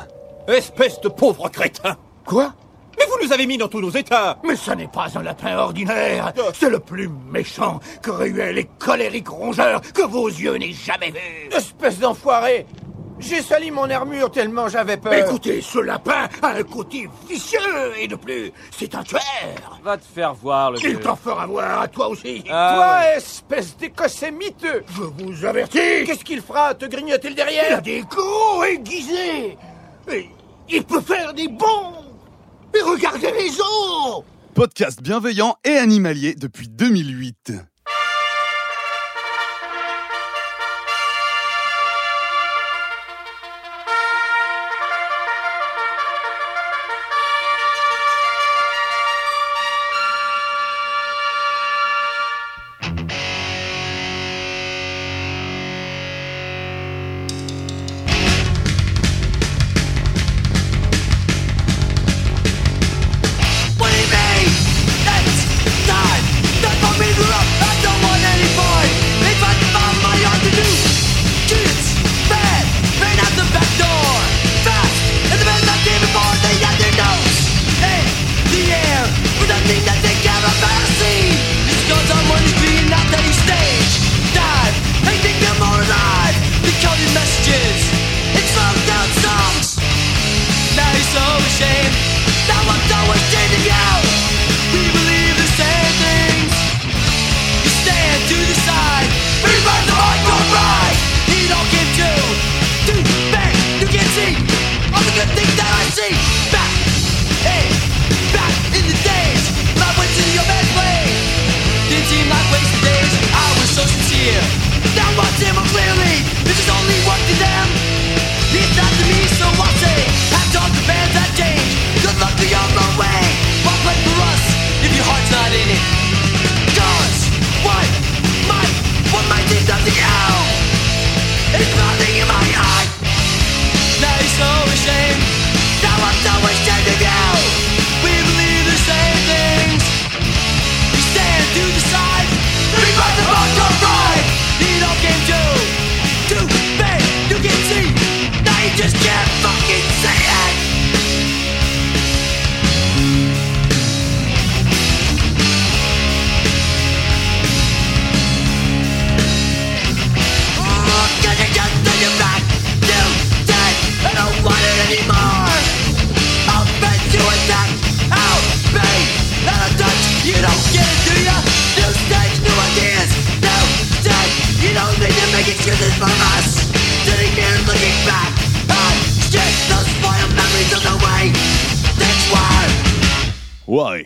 Espèce de pauvre crétin. Quoi? Mais vous nous avez mis dans tous nos états. Mais ce n'est pas un lapin ordinaire. C'est le plus méchant, cruel et colérique rongeur que vos yeux n'aient jamais vu Espèce d'enfoiré J'ai sali mon armure tellement j'avais peur. Écoutez, ce lapin a un côté vicieux et de plus, c'est un tueur Va te faire voir, le Il vieux. t'en fera voir à toi aussi Ah Toi, ouais. espèce d'écossais miteux Je vous avertis Qu'est-ce qu'il fera Te grignoter le Il a derrière des gros aiguisés Et Il peut faire des bons Et regardez les os Podcast bienveillant et animalier depuis 2008.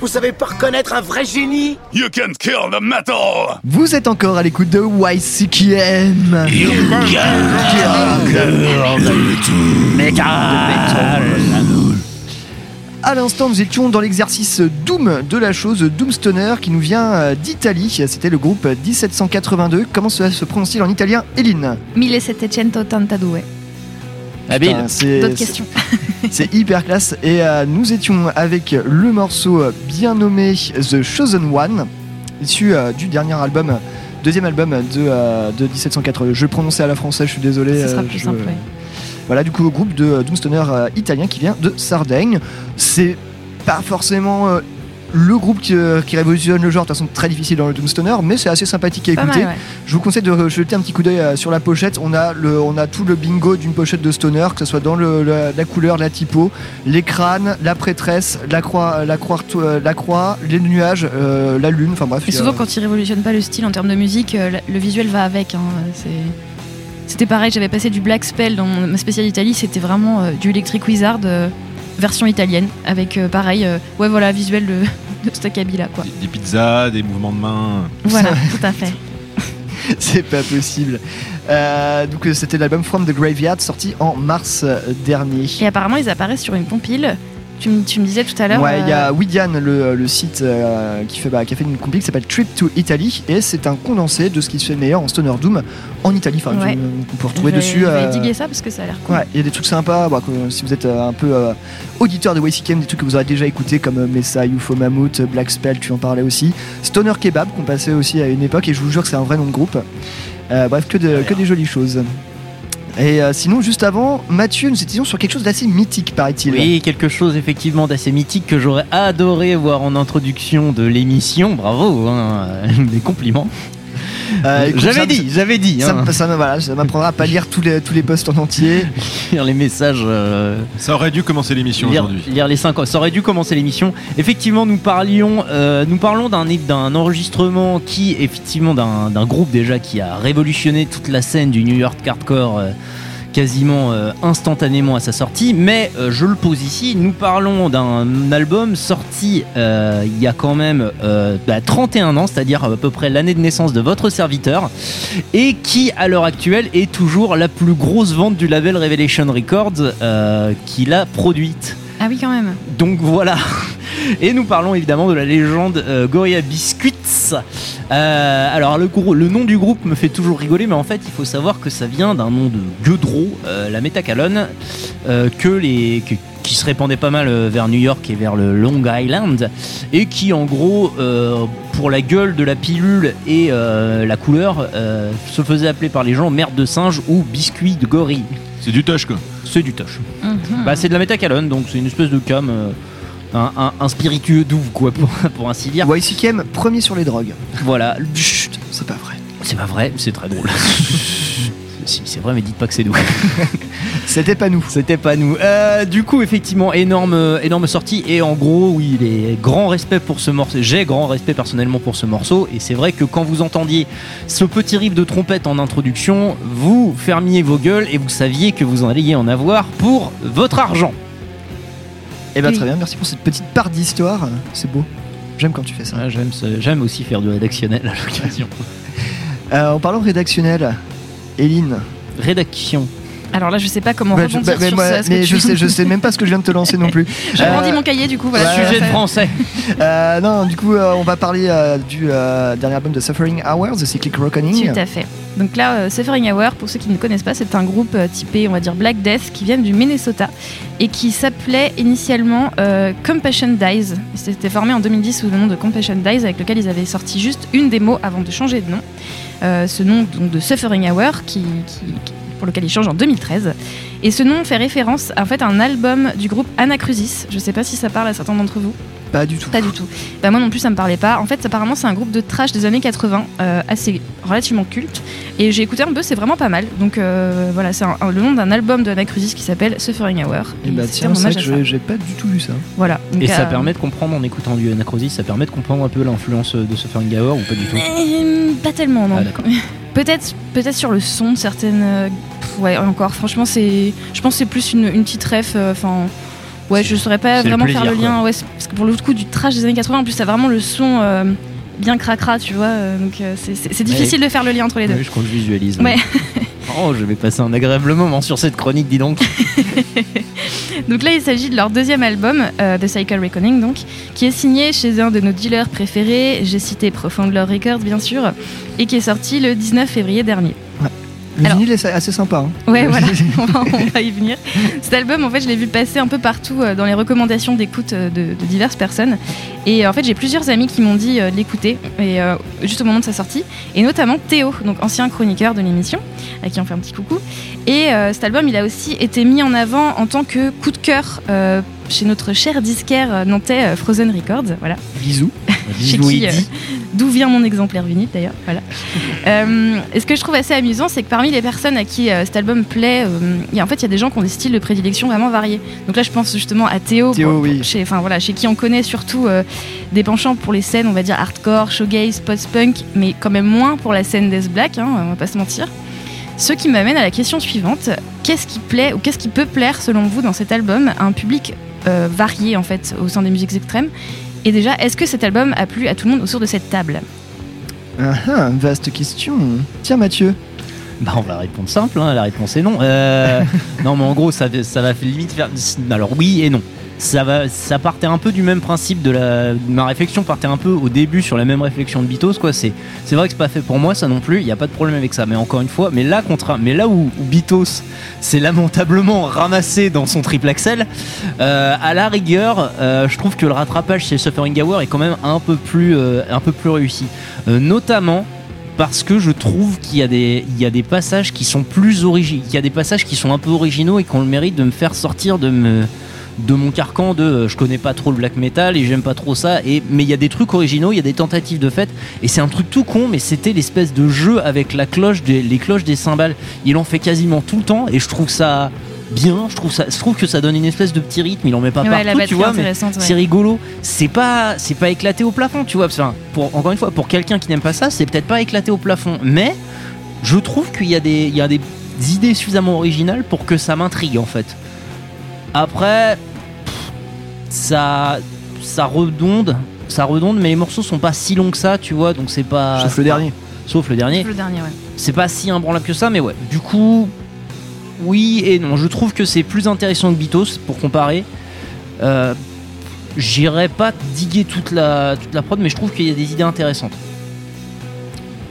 Vous savez pas reconnaître un vrai génie? You can kill the metal. Vous êtes encore à l'écoute de YCKM. À l'instant, nous étions dans l'exercice Doom de la chose, Doomstoner, qui nous vient euh, d'Italie. C'était le groupe 1782. Comment cela se prononce-t-il en italien Eline? 1782. Habile. C'est- D'autres c'est- questions C'est hyper classe. Et euh, nous étions avec le morceau bien nommé The Chosen One, issu euh, du dernier album, deuxième album de, euh, de 1780. Je le prononçais à la française, je suis désolé. Ce sera plus je- simple, ouais. Voilà, du coup, groupe de Doomstoner euh, italien qui vient de Sardaigne. C'est pas forcément euh, le groupe qui, euh, qui révolutionne le genre, de toute façon très difficile dans le Doomstoner, mais c'est assez sympathique à Pas écouter. mal, ouais. Je vous conseille de jeter un petit coup d'œil euh, sur la pochette. On a, le, on a tout le bingo d'une pochette de Stoner, que ce soit dans le- la, la couleur, la typo, les crânes, la prêtresse, la croix, la croix, euh, la croix les nuages, euh, la lune, enfin bref. Et a- souvent, quand ils révolutionnent pas le style en termes de musique, le- visuel va avec. hein, c'est- C'était pareil, j'avais passé du Black Spell dans ma spéciale Italie, c'était vraiment euh, du Electric Wizard euh, version italienne, avec euh, pareil, euh, ouais voilà, visuel de, de Staccabi là quoi. Des pizzas, des mouvements de main. Voilà, tout à fait. c'est pas possible. Euh, donc c'était l'album From the Graveyard sorti en mars dernier. Et apparemment, ils apparaissent sur une compile. Tu me, tu me disais tout à l'heure. Ouais, il y a euh, Widian, le, le site euh, qui, fait, bah, qui a fait une compil qui s'appelle Trip to Italy et c'est un condensé de ce qui se fait meilleur en Stoner Doom en Italie. Enfin, Ouais. on peut retrouver je vais- dessus. Je vais euh, diguer ça parce que ça a l'air cool. Ouais, il y a des trucs sympas. bah, si vous êtes euh, un peu auditeur de YCKM, des trucs que vous aurez déjà écouté comme Messa, UFO Mammoth, Black Spell, tu en parlais aussi. Stoner Kebab qu'on passait aussi à une époque et je vous jure que c'est un vrai nom de groupe. Bref, que, de- que des jolies choses. Et euh, sinon, juste avant, Mathieu, nous étions sur quelque chose d'assez mythique, paraît-il. Oui, quelque chose effectivement d'assez mythique que j'aurais adoré voir en introduction de l'émission. Bravo, hein, des compliments. Euh, ça j'avais dit, j'avais dit. Ça, hein. me- ça me- voilà, ça m'apprendra à pas lire tous les, tous les posts en entier. lire les messages. euh, Ça aurait dû commencer l'émission aujourd'hui. lire les 5 Ça aurait dû commencer l'émission. Effectivement, nous parlions, euh, nous parlons d'un d'un enregistrement qui, effectivement, d'un d'un groupe déjà qui a révolutionné toute la scène du New York hardcore. Quasiment euh, instantanément à sa sortie, mais euh, je le pose ici, nous parlons d'un album sorti euh, il y a quand même euh, bah, 31 ans, c'est-à-dire à peu près l'année de naissance de votre serviteur, et qui à l'heure actuelle est toujours la plus grosse vente du label Revelation Records qu'il a produite. Ah oui, quand même. Donc voilà. Et nous parlons évidemment de la légende euh, Gorilla Biscuits. Euh, alors le, le nom du groupe me fait toujours rigoler, mais en fait il faut savoir que ça vient d'un nom de Gueudreau, euh, la métacalone, euh, que les, qui se répandait pas mal euh, vers New York et vers le Long Island, et qui en gros, euh, pour la gueule de la pilule et euh, la couleur, euh, se faisait appeler par les gens merde de singe ou biscuit de gorille. C'est du toche quoi. C'est du toche. Mhm. Bah, c'est de la métacalone, donc c'est une espèce de cam, euh, un, un- un spiritueux doux, quoi, pour, pour ainsi dire. YCKM, premier sur les drogues. Voilà. Chut, c'est pas vrai. C'est pas vrai, c'est très drôle. si, c'est vrai, mais dites pas que c'est doux. C'était pas nous. C'était pas nous. Euh, du coup, effectivement, énorme, euh, énorme sortie. Et en gros, oui, les grand respect pour ce morceau. J'ai grand respect personnellement pour ce morceau. Et c'est vrai que quand vous entendiez ce petit riff de trompette en introduction, vous fermiez vos gueules et vous saviez que vous en alliez en avoir pour votre argent. Eh ben Oui. très bien, merci pour cette petite part d'histoire. C'est beau. J'aime quand tu fais ça. Ouais, j'aime, ce- j'aime aussi faire du rédactionnel à l'occasion. Euh, en parlant rédactionnel, Eline. Rédaction. Alors là, je sais pas comment Bah, je, rebondir bah, mais sur moi- ça. ce que mais tu je viens sais, je sais même pas ce que je viens de te lancer non plus. J'ai Euh, brandi mon cahier du coup. Voilà. ouais. Sujet de français. Euh, non, du coup, euh, on va parler euh, du euh, dernier album de Suffering Hours, The Cyclic Reckoning. Tout à fait. Donc là, euh, Suffering Hour, pour ceux qui ne connaissent pas, c'est un groupe euh, typé, on va dire, Black Death, qui vient du Minnesota et qui s'appelait initialement euh, Compassion Dies. Ils s'étaient formés en 2010 sous le nom de Compassion Dies, avec lequel ils avaient sorti juste une démo avant de changer de nom. Ce nom de Suffering Hour, pour lequel ils changent en 2013. Et ce nom fait référence à fait, un album du groupe Anacrusis. Je ne sais pas si ça parle à certains d'entre vous. Pas du tout. Pas du tout. Bah, moi non plus, ça me parlait pas. En fait, apparemment, c'est un groupe de trash des années 80, euh, assez relativement culte. Et j'ai écouté un peu, c'est vraiment pas mal. Donc euh, voilà, c'est le nom d'un album de Anacrusis qui s'appelle Suffering Hour. Et bah c'est tiens, un c'est que ça. j'ai- pas du tout vu ça. Voilà. Donc, Et ça euh, permet de comprendre en écoutant du Anacrosis, ça permet de comprendre un peu l'influence de Suffering Hour ou pas du tout? Euh, pas tellement, non. Ah, peut-être, peut-être sur le son, certaines. euh, pff, ouais, encore. Franchement, c'est. Je pense que c'est plus une, une petite ref. euh, Enfin. Ouais, je saurais pas le vraiment faire le lien. Ouais, parce que pour le coup, du trash des années 80, en plus, t'as vraiment le son euh, bien cracra, tu vois. euh, donc, euh, c'est- difficile de faire le lien entre les deux. Oui, je compte visualise. Ouais. Oh, je vais passer un agréable moment sur cette chronique, dis donc. Donc là, il s'agit de leur deuxième album, euh, The Cycle Reckoning, donc, qui est signé chez un de nos dealers préférés. J'ai cité Profound Lore Records, bien sûr, et qui est sorti le 19 février dernier. Le Alors- vinyle est assez sympa. hein. Ouais, voilà, on va, on va y venir. Cet album, en fait, je l'ai vu passer un peu partout euh, dans les recommandations d'écoute euh, de, de diverses personnes. Et euh, en fait, j'ai plusieurs amis qui m'ont dit de l'écouter, et juste au moment de sa sortie, et notamment Théo, donc ancien chroniqueur de l'émission, à qui on fait un petit coucou. Et cet album, il a aussi été mis en avant en tant que coup de cœur chez notre cher disquaire euh, nantais euh, Frozen Records. Voilà. Bisous. Euh, D'où vient mon exemplaire vinyle d'ailleurs. Voilà. Euh, et ce que je trouve assez amusant, c'est que parmi les personnes à qui euh, cet album plaît, euh, il y a, en fait, il y a des gens qui ont des styles de prédilection vraiment variés. Donc là, je pense justement à Théo, Théo, pour- oui. chez, enfin, voilà, chez qui on connaît surtout des penchants pour les scènes, on va dire hardcore, showgaze, post-punk, mais quand même moins pour la scène death black, hein, on va pas se mentir. Ce qui m'amène à la question suivante qu'est-ce qui plaît ou qu'est-ce qui peut plaire selon vous dans cet album à un public euh, varié en fait au sein des musiques extrêmes Et déjà, est-ce que cet album a plu à tout le monde autour de cette table? Ah, ah, vaste question. Tiens Mathieu. Bah, on va répondre simple, hein, la réponse est non. Euh, non, mais en gros, ça, ça va limite faire. Alors, oui et non. Ça, va, ça partait un peu du même principe de la. Ma réflexion partait un peu au début sur la même réflexion de Bitos, quoi. C'est, c'est vrai que c'est pas fait pour moi, ça non plus, il n'y a pas de problème avec ça. Mais encore une fois, mais là, contra... mais là où, où s'est lamentablement ramassé dans son triple axel, euh, à la rigueur, euh, je trouve que le rattrapage chez Suffering Hour est quand même un peu plus, euh, un peu plus réussi. Notamment parce que je trouve qu'il y, a des- il y a des passages qui sont plus originaux, il y a des passages qui sont un peu originaux et qui ont le mérite de me faire sortir de, me- de mon carcan de euh, je connais pas trop le black metal et j'aime pas trop ça, et, mais il y a des trucs originaux, il y a des tentatives de fête, et c'est un truc tout con, mais c'était l'espèce de jeu avec la cloche des, les cloches des cymbales. Il en fait quasiment tout le temps, et je trouve ça bien, je trouve, ça, je trouve que ça donne une espèce de petit rythme, il en met pas Ouais, partout, tu vois, mais intéressante, ouais. c'est rigolo. C'est pas, c'est pas éclaté au plafond, tu vois. Enfin, pour, encore une fois, pour quelqu'un qui n'aime pas ça, c'est peut-être pas éclaté au plafond, mais je trouve qu'il y a des, il y a des idées suffisamment originales pour que ça m'intrigue en fait. Après, ça, ça redonde, ça redonde, mais les morceaux sont pas si longs que ça, tu vois, donc c'est pas. Sauf le dernier. Sauf le dernier. Le dernier, ouais. C'est pas si imbranlable que ça, mais ouais. Du coup, oui et non. Je trouve que c'est plus intéressant que Bitos pour comparer. Euh, J'irai pas diguer toute la, toute la prod, mais je trouve qu'il y a des idées intéressantes.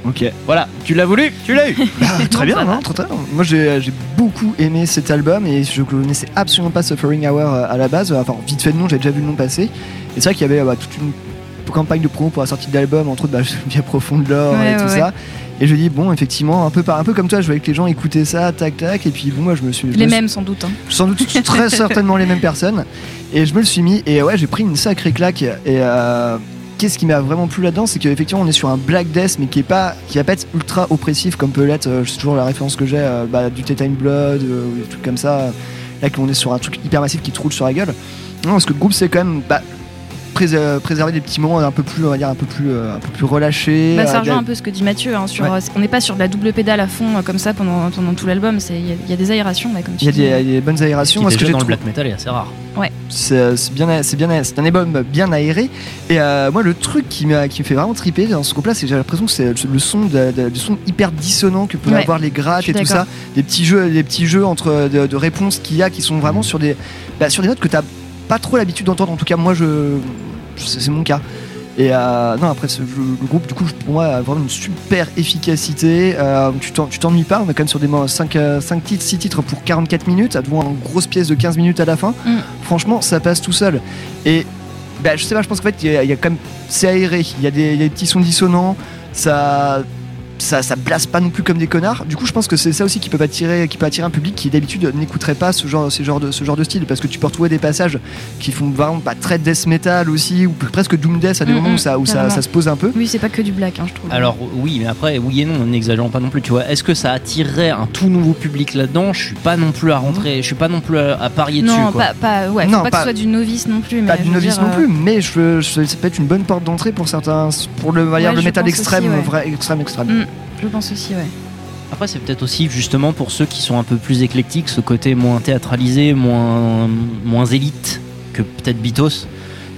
Ok. Voilà, tu l'as voulu, tu l'as eu. Ah, très bien, non, très, très bien. Moi j'ai j'ai beaucoup aimé cet album et je connaissais absolument pas Suffering Hour euh, à la base. Enfin, vite fait de nom, j'ai déjà vu le nom passer. Et c'est vrai qu'il y avait bah, toute une campagne de promo pour la sortie de l'album, entre autres bah, bien profonde l'or Ouais, et tout ouais, ça. Et je dis bon, effectivement, un peu, par, un peu comme toi, je voyais que les gens écoutaient ça, tac tac, et puis bon, moi je me suis. je Les me suis- mêmes sans doute. hein. sans doute très certainement les mêmes personnes. Et je me le suis mis et ouais, j'ai pris une sacrée claque. Et euh, qu'est-ce qui m'a vraiment plu là-dedans, c'est qu'effectivement on est sur un black death, mais qui est pas, qui va pas être ultra oppressif comme peut l'être. euh, c'est toujours la référence que j'ai euh, bah, du Tetane Blood, euh, ou des trucs comme ça. Là, qu'on est sur un truc hyper massif qui te roule sur la gueule. Non, parce que le groupe c'est quand même bah, euh, préserver des petits moments un peu plus, on va dire un peu plus, euh, un peu plus relâchés. Bah, ça euh, rejoint un peu ce que dit Mathieu. hein, sur, Ouais. on n'est pas sur de la double pédale à fond comme ça pendant, pendant tout l'album. Il y, a- il y a des aérations, ouais, comme tu Il y, a dis. des, il y a des bonnes aérations. Qui Moi, ce que dans le black metal est assez rare. Ouais. C'est bien, c'est bien, c'est un album bien aéré. Et euh, moi, le truc qui, me fait vraiment triper dans ce groupe-là, c'est que j'ai l'impression que c'est le son, de, de- du son hyper dissonant que peuvent Ouais. avoir les grattes et tout ça, des petits jeux, des petits jeux entre de, de réponses qu'il y a qui sont vraiment sur des, bah, sur des notes que t'as pas trop l'habitude d'entendre. En tout cas, moi, je, je- c'est mon cas. Et euh, non, après, le, groupe, du coup, pour moi, a vraiment une super efficacité. Euh, tu t'en- tu t'ennuies pas. On est quand même sur des 5, titres, 6 titres pour 44 minutes, devant une grosse pièce de 15 minutes à la fin. Mm. Franchement, ça passe tout seul. Et bah, je sais pas, je pense qu'en fait, il y, a- il y a quand même. C'est aéré. Il y, y a des petits sons dissonants. Ça. Ça, ça blasse pas non plus comme des connards. Du coup, je pense que c'est ça aussi qui peut attirer, qui peut attirer un public qui d'habitude n'écouterait pas ce genre, ce genre de, ce genre de style, parce que tu peux retrouver des passages qui font vraiment pas très death metal aussi, ou presque doom death à des Mm, moments où mm, ça, où ça, ça se pose un peu. Oui, c'est pas que du black, hein, je trouve. Alors oui, mais après, oui et non, n'exagérons pas non plus, tu vois. Est-ce que ça attirerait un tout nouveau public là-dedans? Je suis pas non plus à rentrer, je suis pas non plus à, à parier non, dessus, quoi. pas, pas, ouais, faut Non, pas, que ce soit du novice non plus. Mais Pas je du novice dire, non euh, plus, mais je, je- ça peut être une bonne porte d'entrée pour certains, pour le, Ouais, le métal extrême, aussi, ouais. vrai, extrême, extrême. mm, je pense aussi, ouais. Après, c'est peut-être aussi justement pour ceux qui sont un peu plus éclectiques, ce côté moins théâtralisé, moins, moins élite que peut-être Bitos,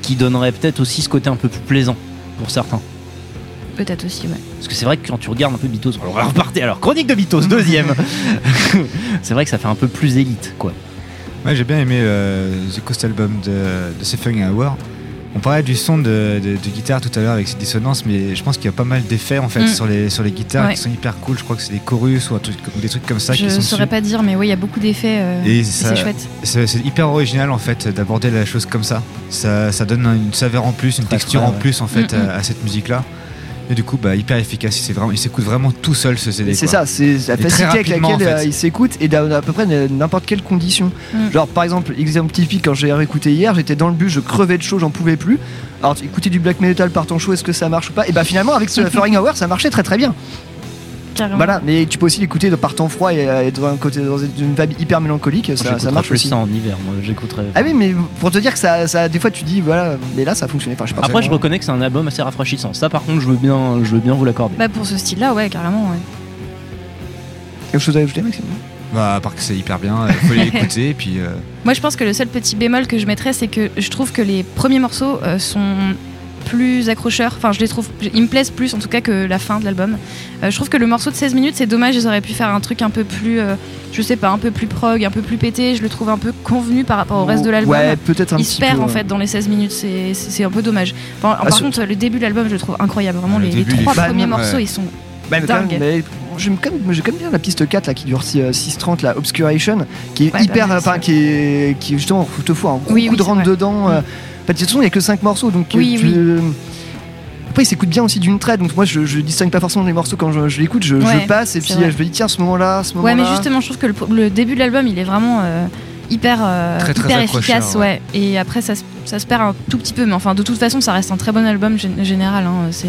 qui donnerait peut-être aussi ce côté un peu plus plaisant pour certains. Peut-être aussi, ouais. Parce que c'est vrai que quand tu regardes un peu Bitos, alors on va repartir. Alors, chronique de Bitos, deuxième. c'est vrai que ça fait un peu plus élite, quoi. Ouais, j'ai bien aimé euh, The Coast Album de, de Suffering Hour. On parlait du son de, de- de guitare tout à l'heure avec ses dissonances, mais je pense qu'il y a pas mal d'effets en fait Mm. sur, les, sur les guitares Ouais. qui sont hyper cool. Je crois que c'est des chorus ou, un truc- ou des trucs comme ça je qui sont saurais dessus. pas dire, mais oui, il y a beaucoup d'effets. euh, Et c'est chouette. C'est hyper original en fait d'aborder la chose comme ça. Ça, ça donne une saveur en plus, une texture en plus en fait Mm, mm. à, à cette musique là. Et du coup, bah, hyper efficace. C'est vraiment, il s'écoute vraiment tout seul ce CD. C'est ça, c'est la facilité avec laquelle en fait. euh, il s'écoute et dans à peu près n'importe quelle condition. Mm. Genre par exemple, exemple typique quand j'ai réécouté hier, j'étais dans le bus, je crevais de chaud, j'en pouvais plus. Alors écouter du black metal par temps chaud, est-ce que ça marche ou pas? Et bah finalement avec ce Suffering Hour, ça marchait très très bien. Carrément. Voilà, mais tu peux aussi l'écouter de par temps froid et euh, être dans un côté dans une vibe hyper mélancolique, ça, marche plus aussi. ça en hiver, moi, j'écouterai. Ah oui, mais pour te dire que ça, ça des fois tu dis voilà, mais là ça fonctionnait pas. Je sais pas. Après, je reconnais que c'est un album assez rafraîchissant. Ça, par contre, je veux bien, je veux bien vous l'accorder. Bah, pour ce style-là, ouais, carrément, ouais. Quelque chose à ajouter, Maxime? Bah, à part que c'est hyper bien, il faut l'écouter. et puis, euh, Moi, je pense que le seul petit bémol que je mettrais, c'est que je trouve que les premiers morceaux euh, sont plus accrocheurs. Enfin, je les trouve, ils me plaisent plus en tout cas que la fin de l'album. Euh, je trouve que le morceau de 16 minutes, c'est dommage. Ils auraient pu faire un truc un peu plus, euh, je sais pas, un peu plus prog, un peu plus pété. Je le trouve un peu convenu par rapport au reste de l'album. Ouais, peut-être un Il petit se perd peu, en fait dans les 16 minutes. C'est un peu dommage. Enfin, Ah, par contre, le début de l'album, je le trouve incroyable. Vraiment, Le les, début, trois premiers Bah, morceaux, ouais. ils sont même, dingues. mais j'aime quand, même- j'aime quand même bien la piste 4 là, qui dure 6, 6.30, la Obscuration, qui est Ouais, hyper. ça. qui est, qui justement te fout un gros Oui, coup oui, de rentre dedans. euh. Toute façon, il n'y a que 5 morceaux donc. Oui, tu- oui. Après, il s'écoute bien aussi d'une traite, donc moi je, je distingue pas forcément les morceaux quand je, je l'écoute, je, je Ouais, passe et puis vrai. euh, je me dis tiens, ce moment-là, ce Ouais, moment-là. mais justement, je trouve que le, le début de l'album, il est vraiment euh, hyper, euh, Très, très hyper efficace, ouais. ouais. Et après, ça, se- ça se perd un tout petit peu, mais enfin, de toute façon, ça reste un très bon album gé- général. hein, c'est...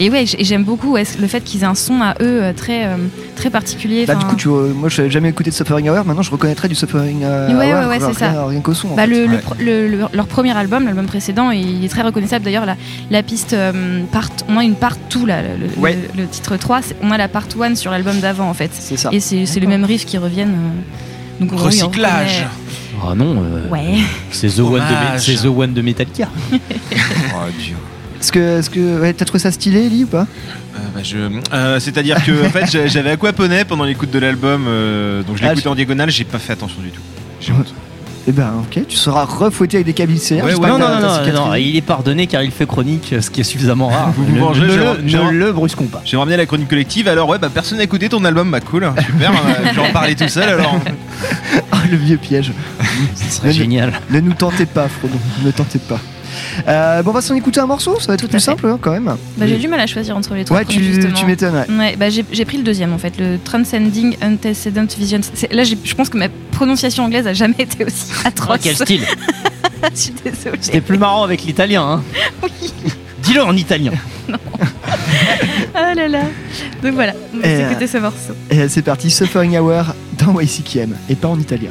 Et ouais, j'aime beaucoup ouais, le fait qu'ils aient un son à eux euh, très, euh, très particulier. Bah, du coup, tu, euh, moi je n'avais jamais écouté de Suffering Hour, maintenant je reconnaîtrais du Suffering Ouais, ouais, Hour, ouais, rien, c'est ça. rien qu'au son. Bah, le, le le- le- leur premier album, l'album précédent, il est très reconnaissable. D'ailleurs, la, la piste euh, part, on a une part 2 là, le, le- Ouais. le- le titre 3, c'est- on a la part 1 sur l'album d'avant en fait. C'est ça. Et c'est, c'est les mêmes riffs qui reviennent. euh, donc, Recyclage. Ah non, euh, Ouais. c'est The, One de, Hommage. c'est The One de Metallica. oh, dur. Est-ce que, est-ce que ouais, t'as trouvé ça stylé, Ellie, ou pas? Euh, bah, je- euh, C'est-à-dire que en fait, j'a- j'avais aquaponé pendant l'écoute de l'album, euh, donc je Ah, l'écoutais en diagonale, j'ai pas fait attention du tout. J'ai honte. Eh ben, ok, tu seras refouetté avec des CR. Ouais, non, non, non, non, il est pardonné car il fait chronique, ce qui est suffisamment rare. Vous vous Ne- le- j'ai- ne le brusquons pas. J'ai ramené la chronique collective, alors ouais, bah personne n'a écouté ton album, bah cool, super, euh, je vais en parler tout seul alors. Ah, le vieux piège. Ce serait Ne- génial. Ne nous tentez pas, Frodon, ne tentez pas. Euh, bon, on va s'en écouter un morceau, ça va être Tout simple hein, quand même. Bah, j'ai du mal à choisir entre les trois. Ouais, premiers, tu, tu m'étonnes, ouais. Ouais, bah j'ai j'ai pris le deuxième en fait, le Transcending Antecedent Visions. C'est- Là, j'ai- je pense que ma prononciation anglaise a jamais été aussi atroce. Oh, quel style Je suis désolée. C'était plus marrant avec l'italien. Hein. Dis-le en italien. Ah là là. Donc voilà, on va écouter ce morceau. Et c'est parti, Suffering Hour dans YCKM, et pas en italien.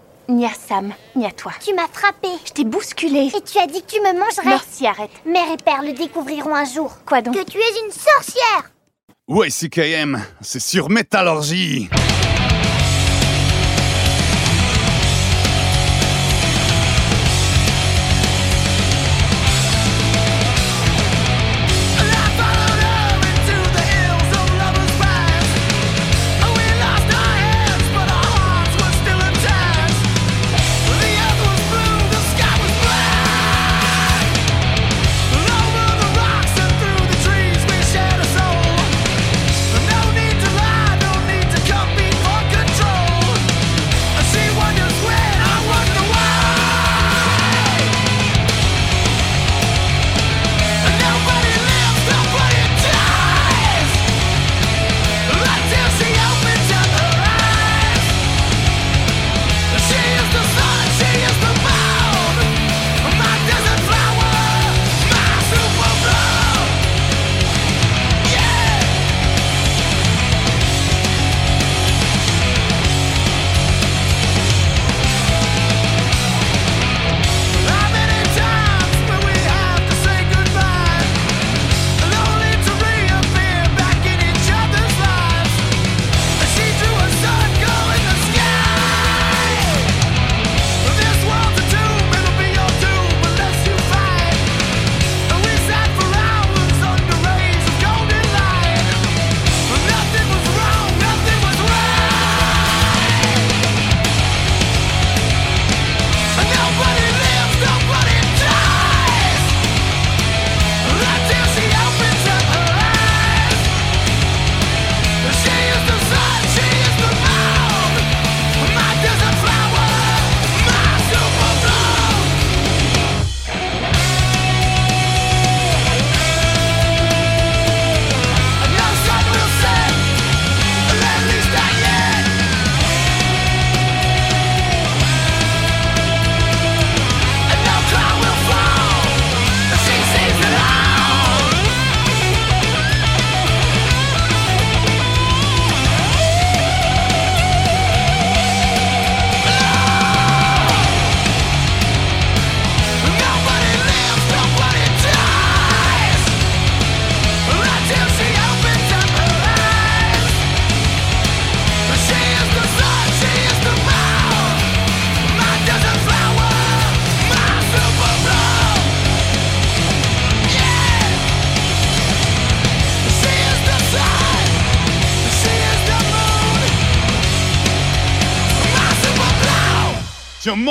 Ni à Sam, ni à toi. Tu m'as frappé. Je t'ai bousculé. Et tu as dit que tu me mangerais. Merci, arrête. Mère et père le découvriront un jour. Quoi donc Que tu es une sorcière. YCKM, c'est sur Métallurgie.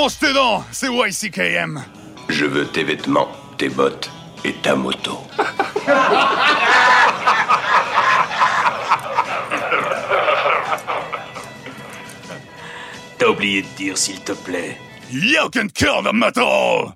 Mange tes dents, c'est YCKM. Je veux tes vêtements, tes bottes et ta moto. T'as oublié de dire s'il te plaît. You can kill the metal!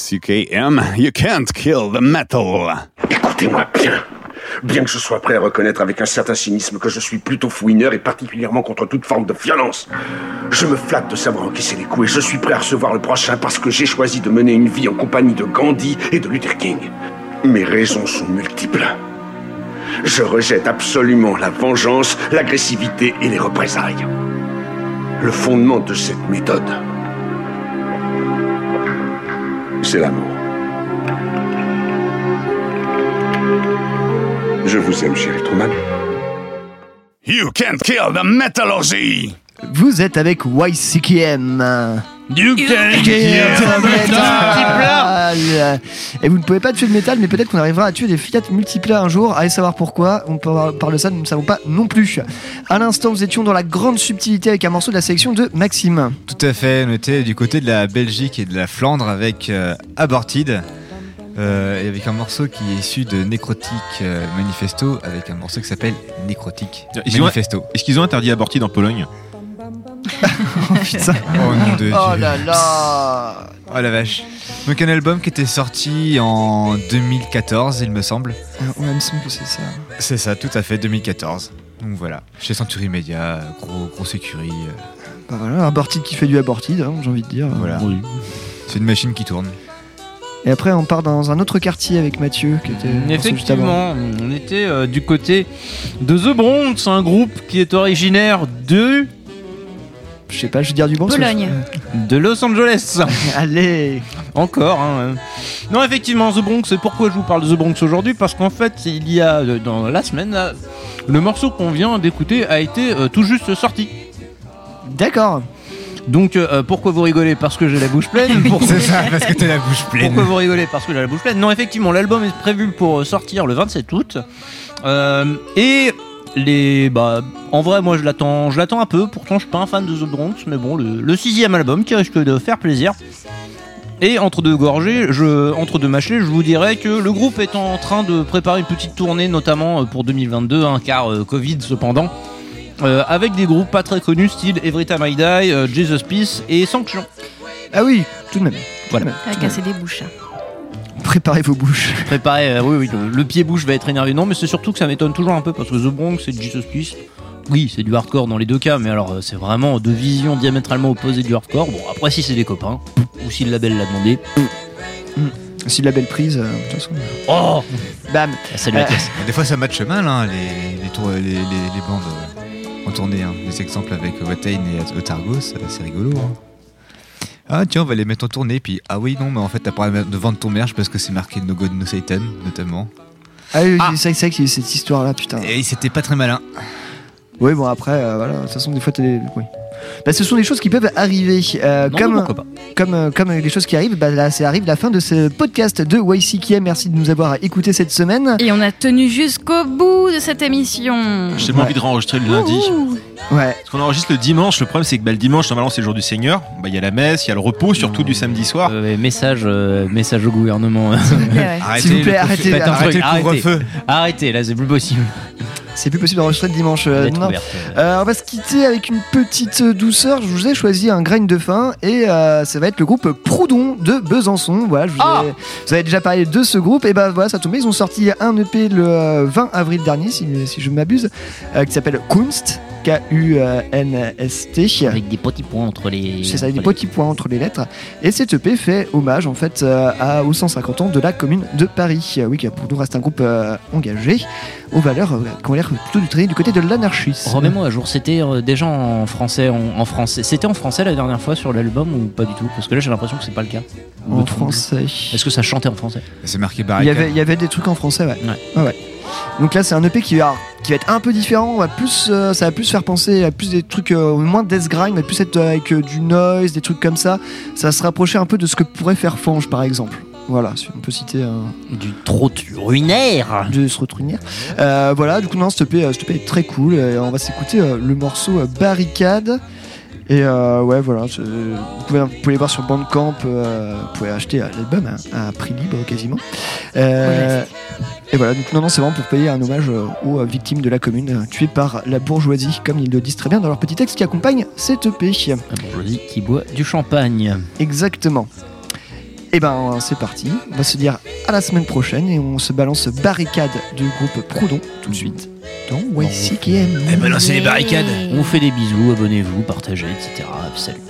YCKM, you can't kill the metal. Écoutez-moi bien. Bien que je sois prêt à reconnaître avec un certain cynisme que je suis plutôt fouineur et particulièrement contre toute forme de violence, je me flatte de savoir encaisser les coups et je suis prêt à recevoir le prochain parce que j'ai choisi de mener une vie en compagnie de Gandhi et de Luther King. Mes raisons sont multiples. Je rejette absolument la vengeance, l'agressivité et les représailles. Le fondement de cette méthode, c'est l'amour. Je vous aime, chérie Truman. You can't kill the metallurgy. Vous êtes avec YCKM. You can't kill the metal. Et vous ne pouvez pas tuer le métal, mais peut-être qu'on arrivera à tuer des Fiat Multipla un jour. Allez savoir pourquoi. On par- parle de ça, nous ne savons pas non plus. À l'instant, nous étions dans la grande subtilité avec un morceau de la sélection de Maxime. Tout à fait, on était du côté de la Belgique et de la Flandre avec euh, Aborted. euh, et avec un morceau qui est issu de Necrotic euh, Manifesto, avec un morceau qui s'appelle ont- Manifesto. Est-ce qu'ils ont interdit Aborted en Pologne? Putain. Oh nom de Oh Dieu. là là. Oh la vache. Donc un album qui était sorti en 2014, il me semble. On me semble que c'est ça. C'est ça, tout à fait, 2014. Donc voilà, chez Century Media, gros, grosse écurie. euh, Bah voilà, un abortide qui fait du abortide, hein, j'ai envie de dire. Voilà. C'est une machine qui tourne. Et après, on part dans un autre quartier avec Mathieu, qui était. Effectivement, on était euh, du côté de The Bronx, un groupe qui est originaire de Je sais pas, je vais dire du bon. Pologne. de Los Angeles. Allez. Encore. hein. Non, effectivement, The Bronx. Et pourquoi je vous parle de The Bronx aujourd'hui? Parce qu'en fait, il y a euh, dans la semaine, là, le morceau qu'on vient d'écouter a été euh, tout juste sorti. D'accord. Donc euh, pourquoi vous rigolez? Parce que j'ai la bouche pleine. Pourquoi- C'est ça, parce que t'as la bouche pleine. Pourquoi vous rigolez? Parce que j'ai la bouche pleine. Non, effectivement, l'album est prévu pour euh, sortir le 27 août. Euh, et les, bah, en vrai, moi je l'attends, je l'attends un peu. Pourtant, je suis pas un fan de The Bronx, mais bon, le, le sixième album qui risque de faire plaisir. Et entre deux gorgées, je, entre deux machelets, je vous dirais que le groupe est en train de préparer une petite tournée, notamment euh, pour 2022, hein, car euh, Covid cependant, euh, avec des groupes pas très connus, style Every Time I Die, euh, Jesus Peace et Sanction. Ah oui, tout de même. Voilà. T'as cassé des bouches. Préparez vos bouches. Préparez, euh, oui, oui, le, le pied-bouche va être énervé. Non, mais c'est surtout que ça m'étonne toujours un peu parce que The Bronx et Jesus Peace, oui, c'est du hardcore dans les deux cas, mais alors euh, c'est vraiment deux visions diamétralement opposées du hardcore. Bon, après, si c'est des copains, ou si le label l'a demandé, Si la belle prise, euh, de toute façon. oh Bam. Salut la Euh. Des fois ça matche mal, hein, les, les, tours- les, les- les bandes en tournée. Hein. Des exemples avec Watain et Otargos, c'est rigolo. hein. Ah tiens, on va les mettre en tournée, puis ah oui, non, mais en fait t'as pas de vendre ton merch parce que c'est marqué No God No Satan, notamment. Ah oui, c'est vrai c'est vrai qu'il y a eu cette histoire-là, putain. Et c'était pas très malin. Oui, bon, après, euh, voilà, de toute façon, des fois, t'as des. Oui. Bah, ce sont des choses qui peuvent arriver. euh, Non, comme, mais pourquoi pas. comme, euh, comme les choses qui arrivent, bah, là, ça arrive la fin de ce podcast de YCKM. Merci de nous avoir écoutés cette semaine. Et on a tenu jusqu'au bout de cette émission. J'ai tellement envie de réenregistrer le lundi. Ouais. Parce qu'on enregistre le dimanche. Le problème, c'est que bah, le dimanche, normalement, c'est le jour du Seigneur. Bah, Il y a la messe, il y a le repos, surtout du samedi soir. Euh, message, euh, message au gouvernement. S'il vous plaît, arrêtez, arrêtez le arrêtez. couvre-feu. Arrêtez, là, c'est plus possible. C'est plus possible d'enregistrer le dimanche. euh, non. ouverte. Euh, on va se quitter avec une petite douceur. Je vous ai choisi un grain de fin et euh, ça va être le groupe Proudhon de Besançon. Voilà, je vous, Ah ai- vous avez déjà parlé de ce groupe et bah voilà, ça tombe. Ils ont sorti un EP le euh, 20 avril dernier, si, si je ne m'abuse, euh, qui s'appelle Kunst. K-U-N-S-T. Avec des petits points entre les. C'est ça, des les- petits points entre les lettres. Et cet EP fait hommage en fait euh, à, aux 150 ans de la commune de Paris. Euh, oui, qui pour nous reste un groupe euh, engagé aux valeurs euh, qui ont l'air plutôt du traîner du côté de l'anarchisme. Remets-moi à jour, c'était euh, déjà en français, en, en français. C'était en français la dernière fois sur l'album ou pas du tout? Parce que là j'ai l'impression que c'est pas le cas. En français. Est-ce que ça chantait en français? C'est marqué Il y, barricade. avait, il y avait des trucs en français, ouais. Ouais. Ouais, ouais. Donc là, c'est un EP qui va, qui va être un peu différent. On va plus, euh, ça va plus faire penser à plus des trucs, euh, moins de death grind, mais plus être avec euh, du noise, des trucs comme ça. Ça va se rapprocher un peu de ce que pourrait faire Fange, par exemple. Voilà, si on peut citer un. Du De se retruiner. Euh, voilà, du coup, non, cet EP, euh, cet EP est très cool. Et on va s'écouter euh, le morceau euh, Barricade. Et euh, ouais, voilà, vous pouvez, vous pouvez les voir sur Bandcamp, euh, vous pouvez acheter euh, l'album hein, à prix libre quasiment. Euh, et voilà, donc non, non, c'est vraiment pour payer un hommage euh, aux euh, victimes de la commune euh, tuées par la bourgeoisie, comme ils le disent très bien dans leur petit texte qui accompagne cet EP. La bourgeoisie qui boit du champagne. Exactement. Et ben c'est parti, on va se dire à la semaine prochaine et on se balance barricade du groupe Proudhon tout de suite dans YCKM. Eh ben, lancez les barricades. On vous fait des bisous, abonnez-vous, partagez, etc. Salut.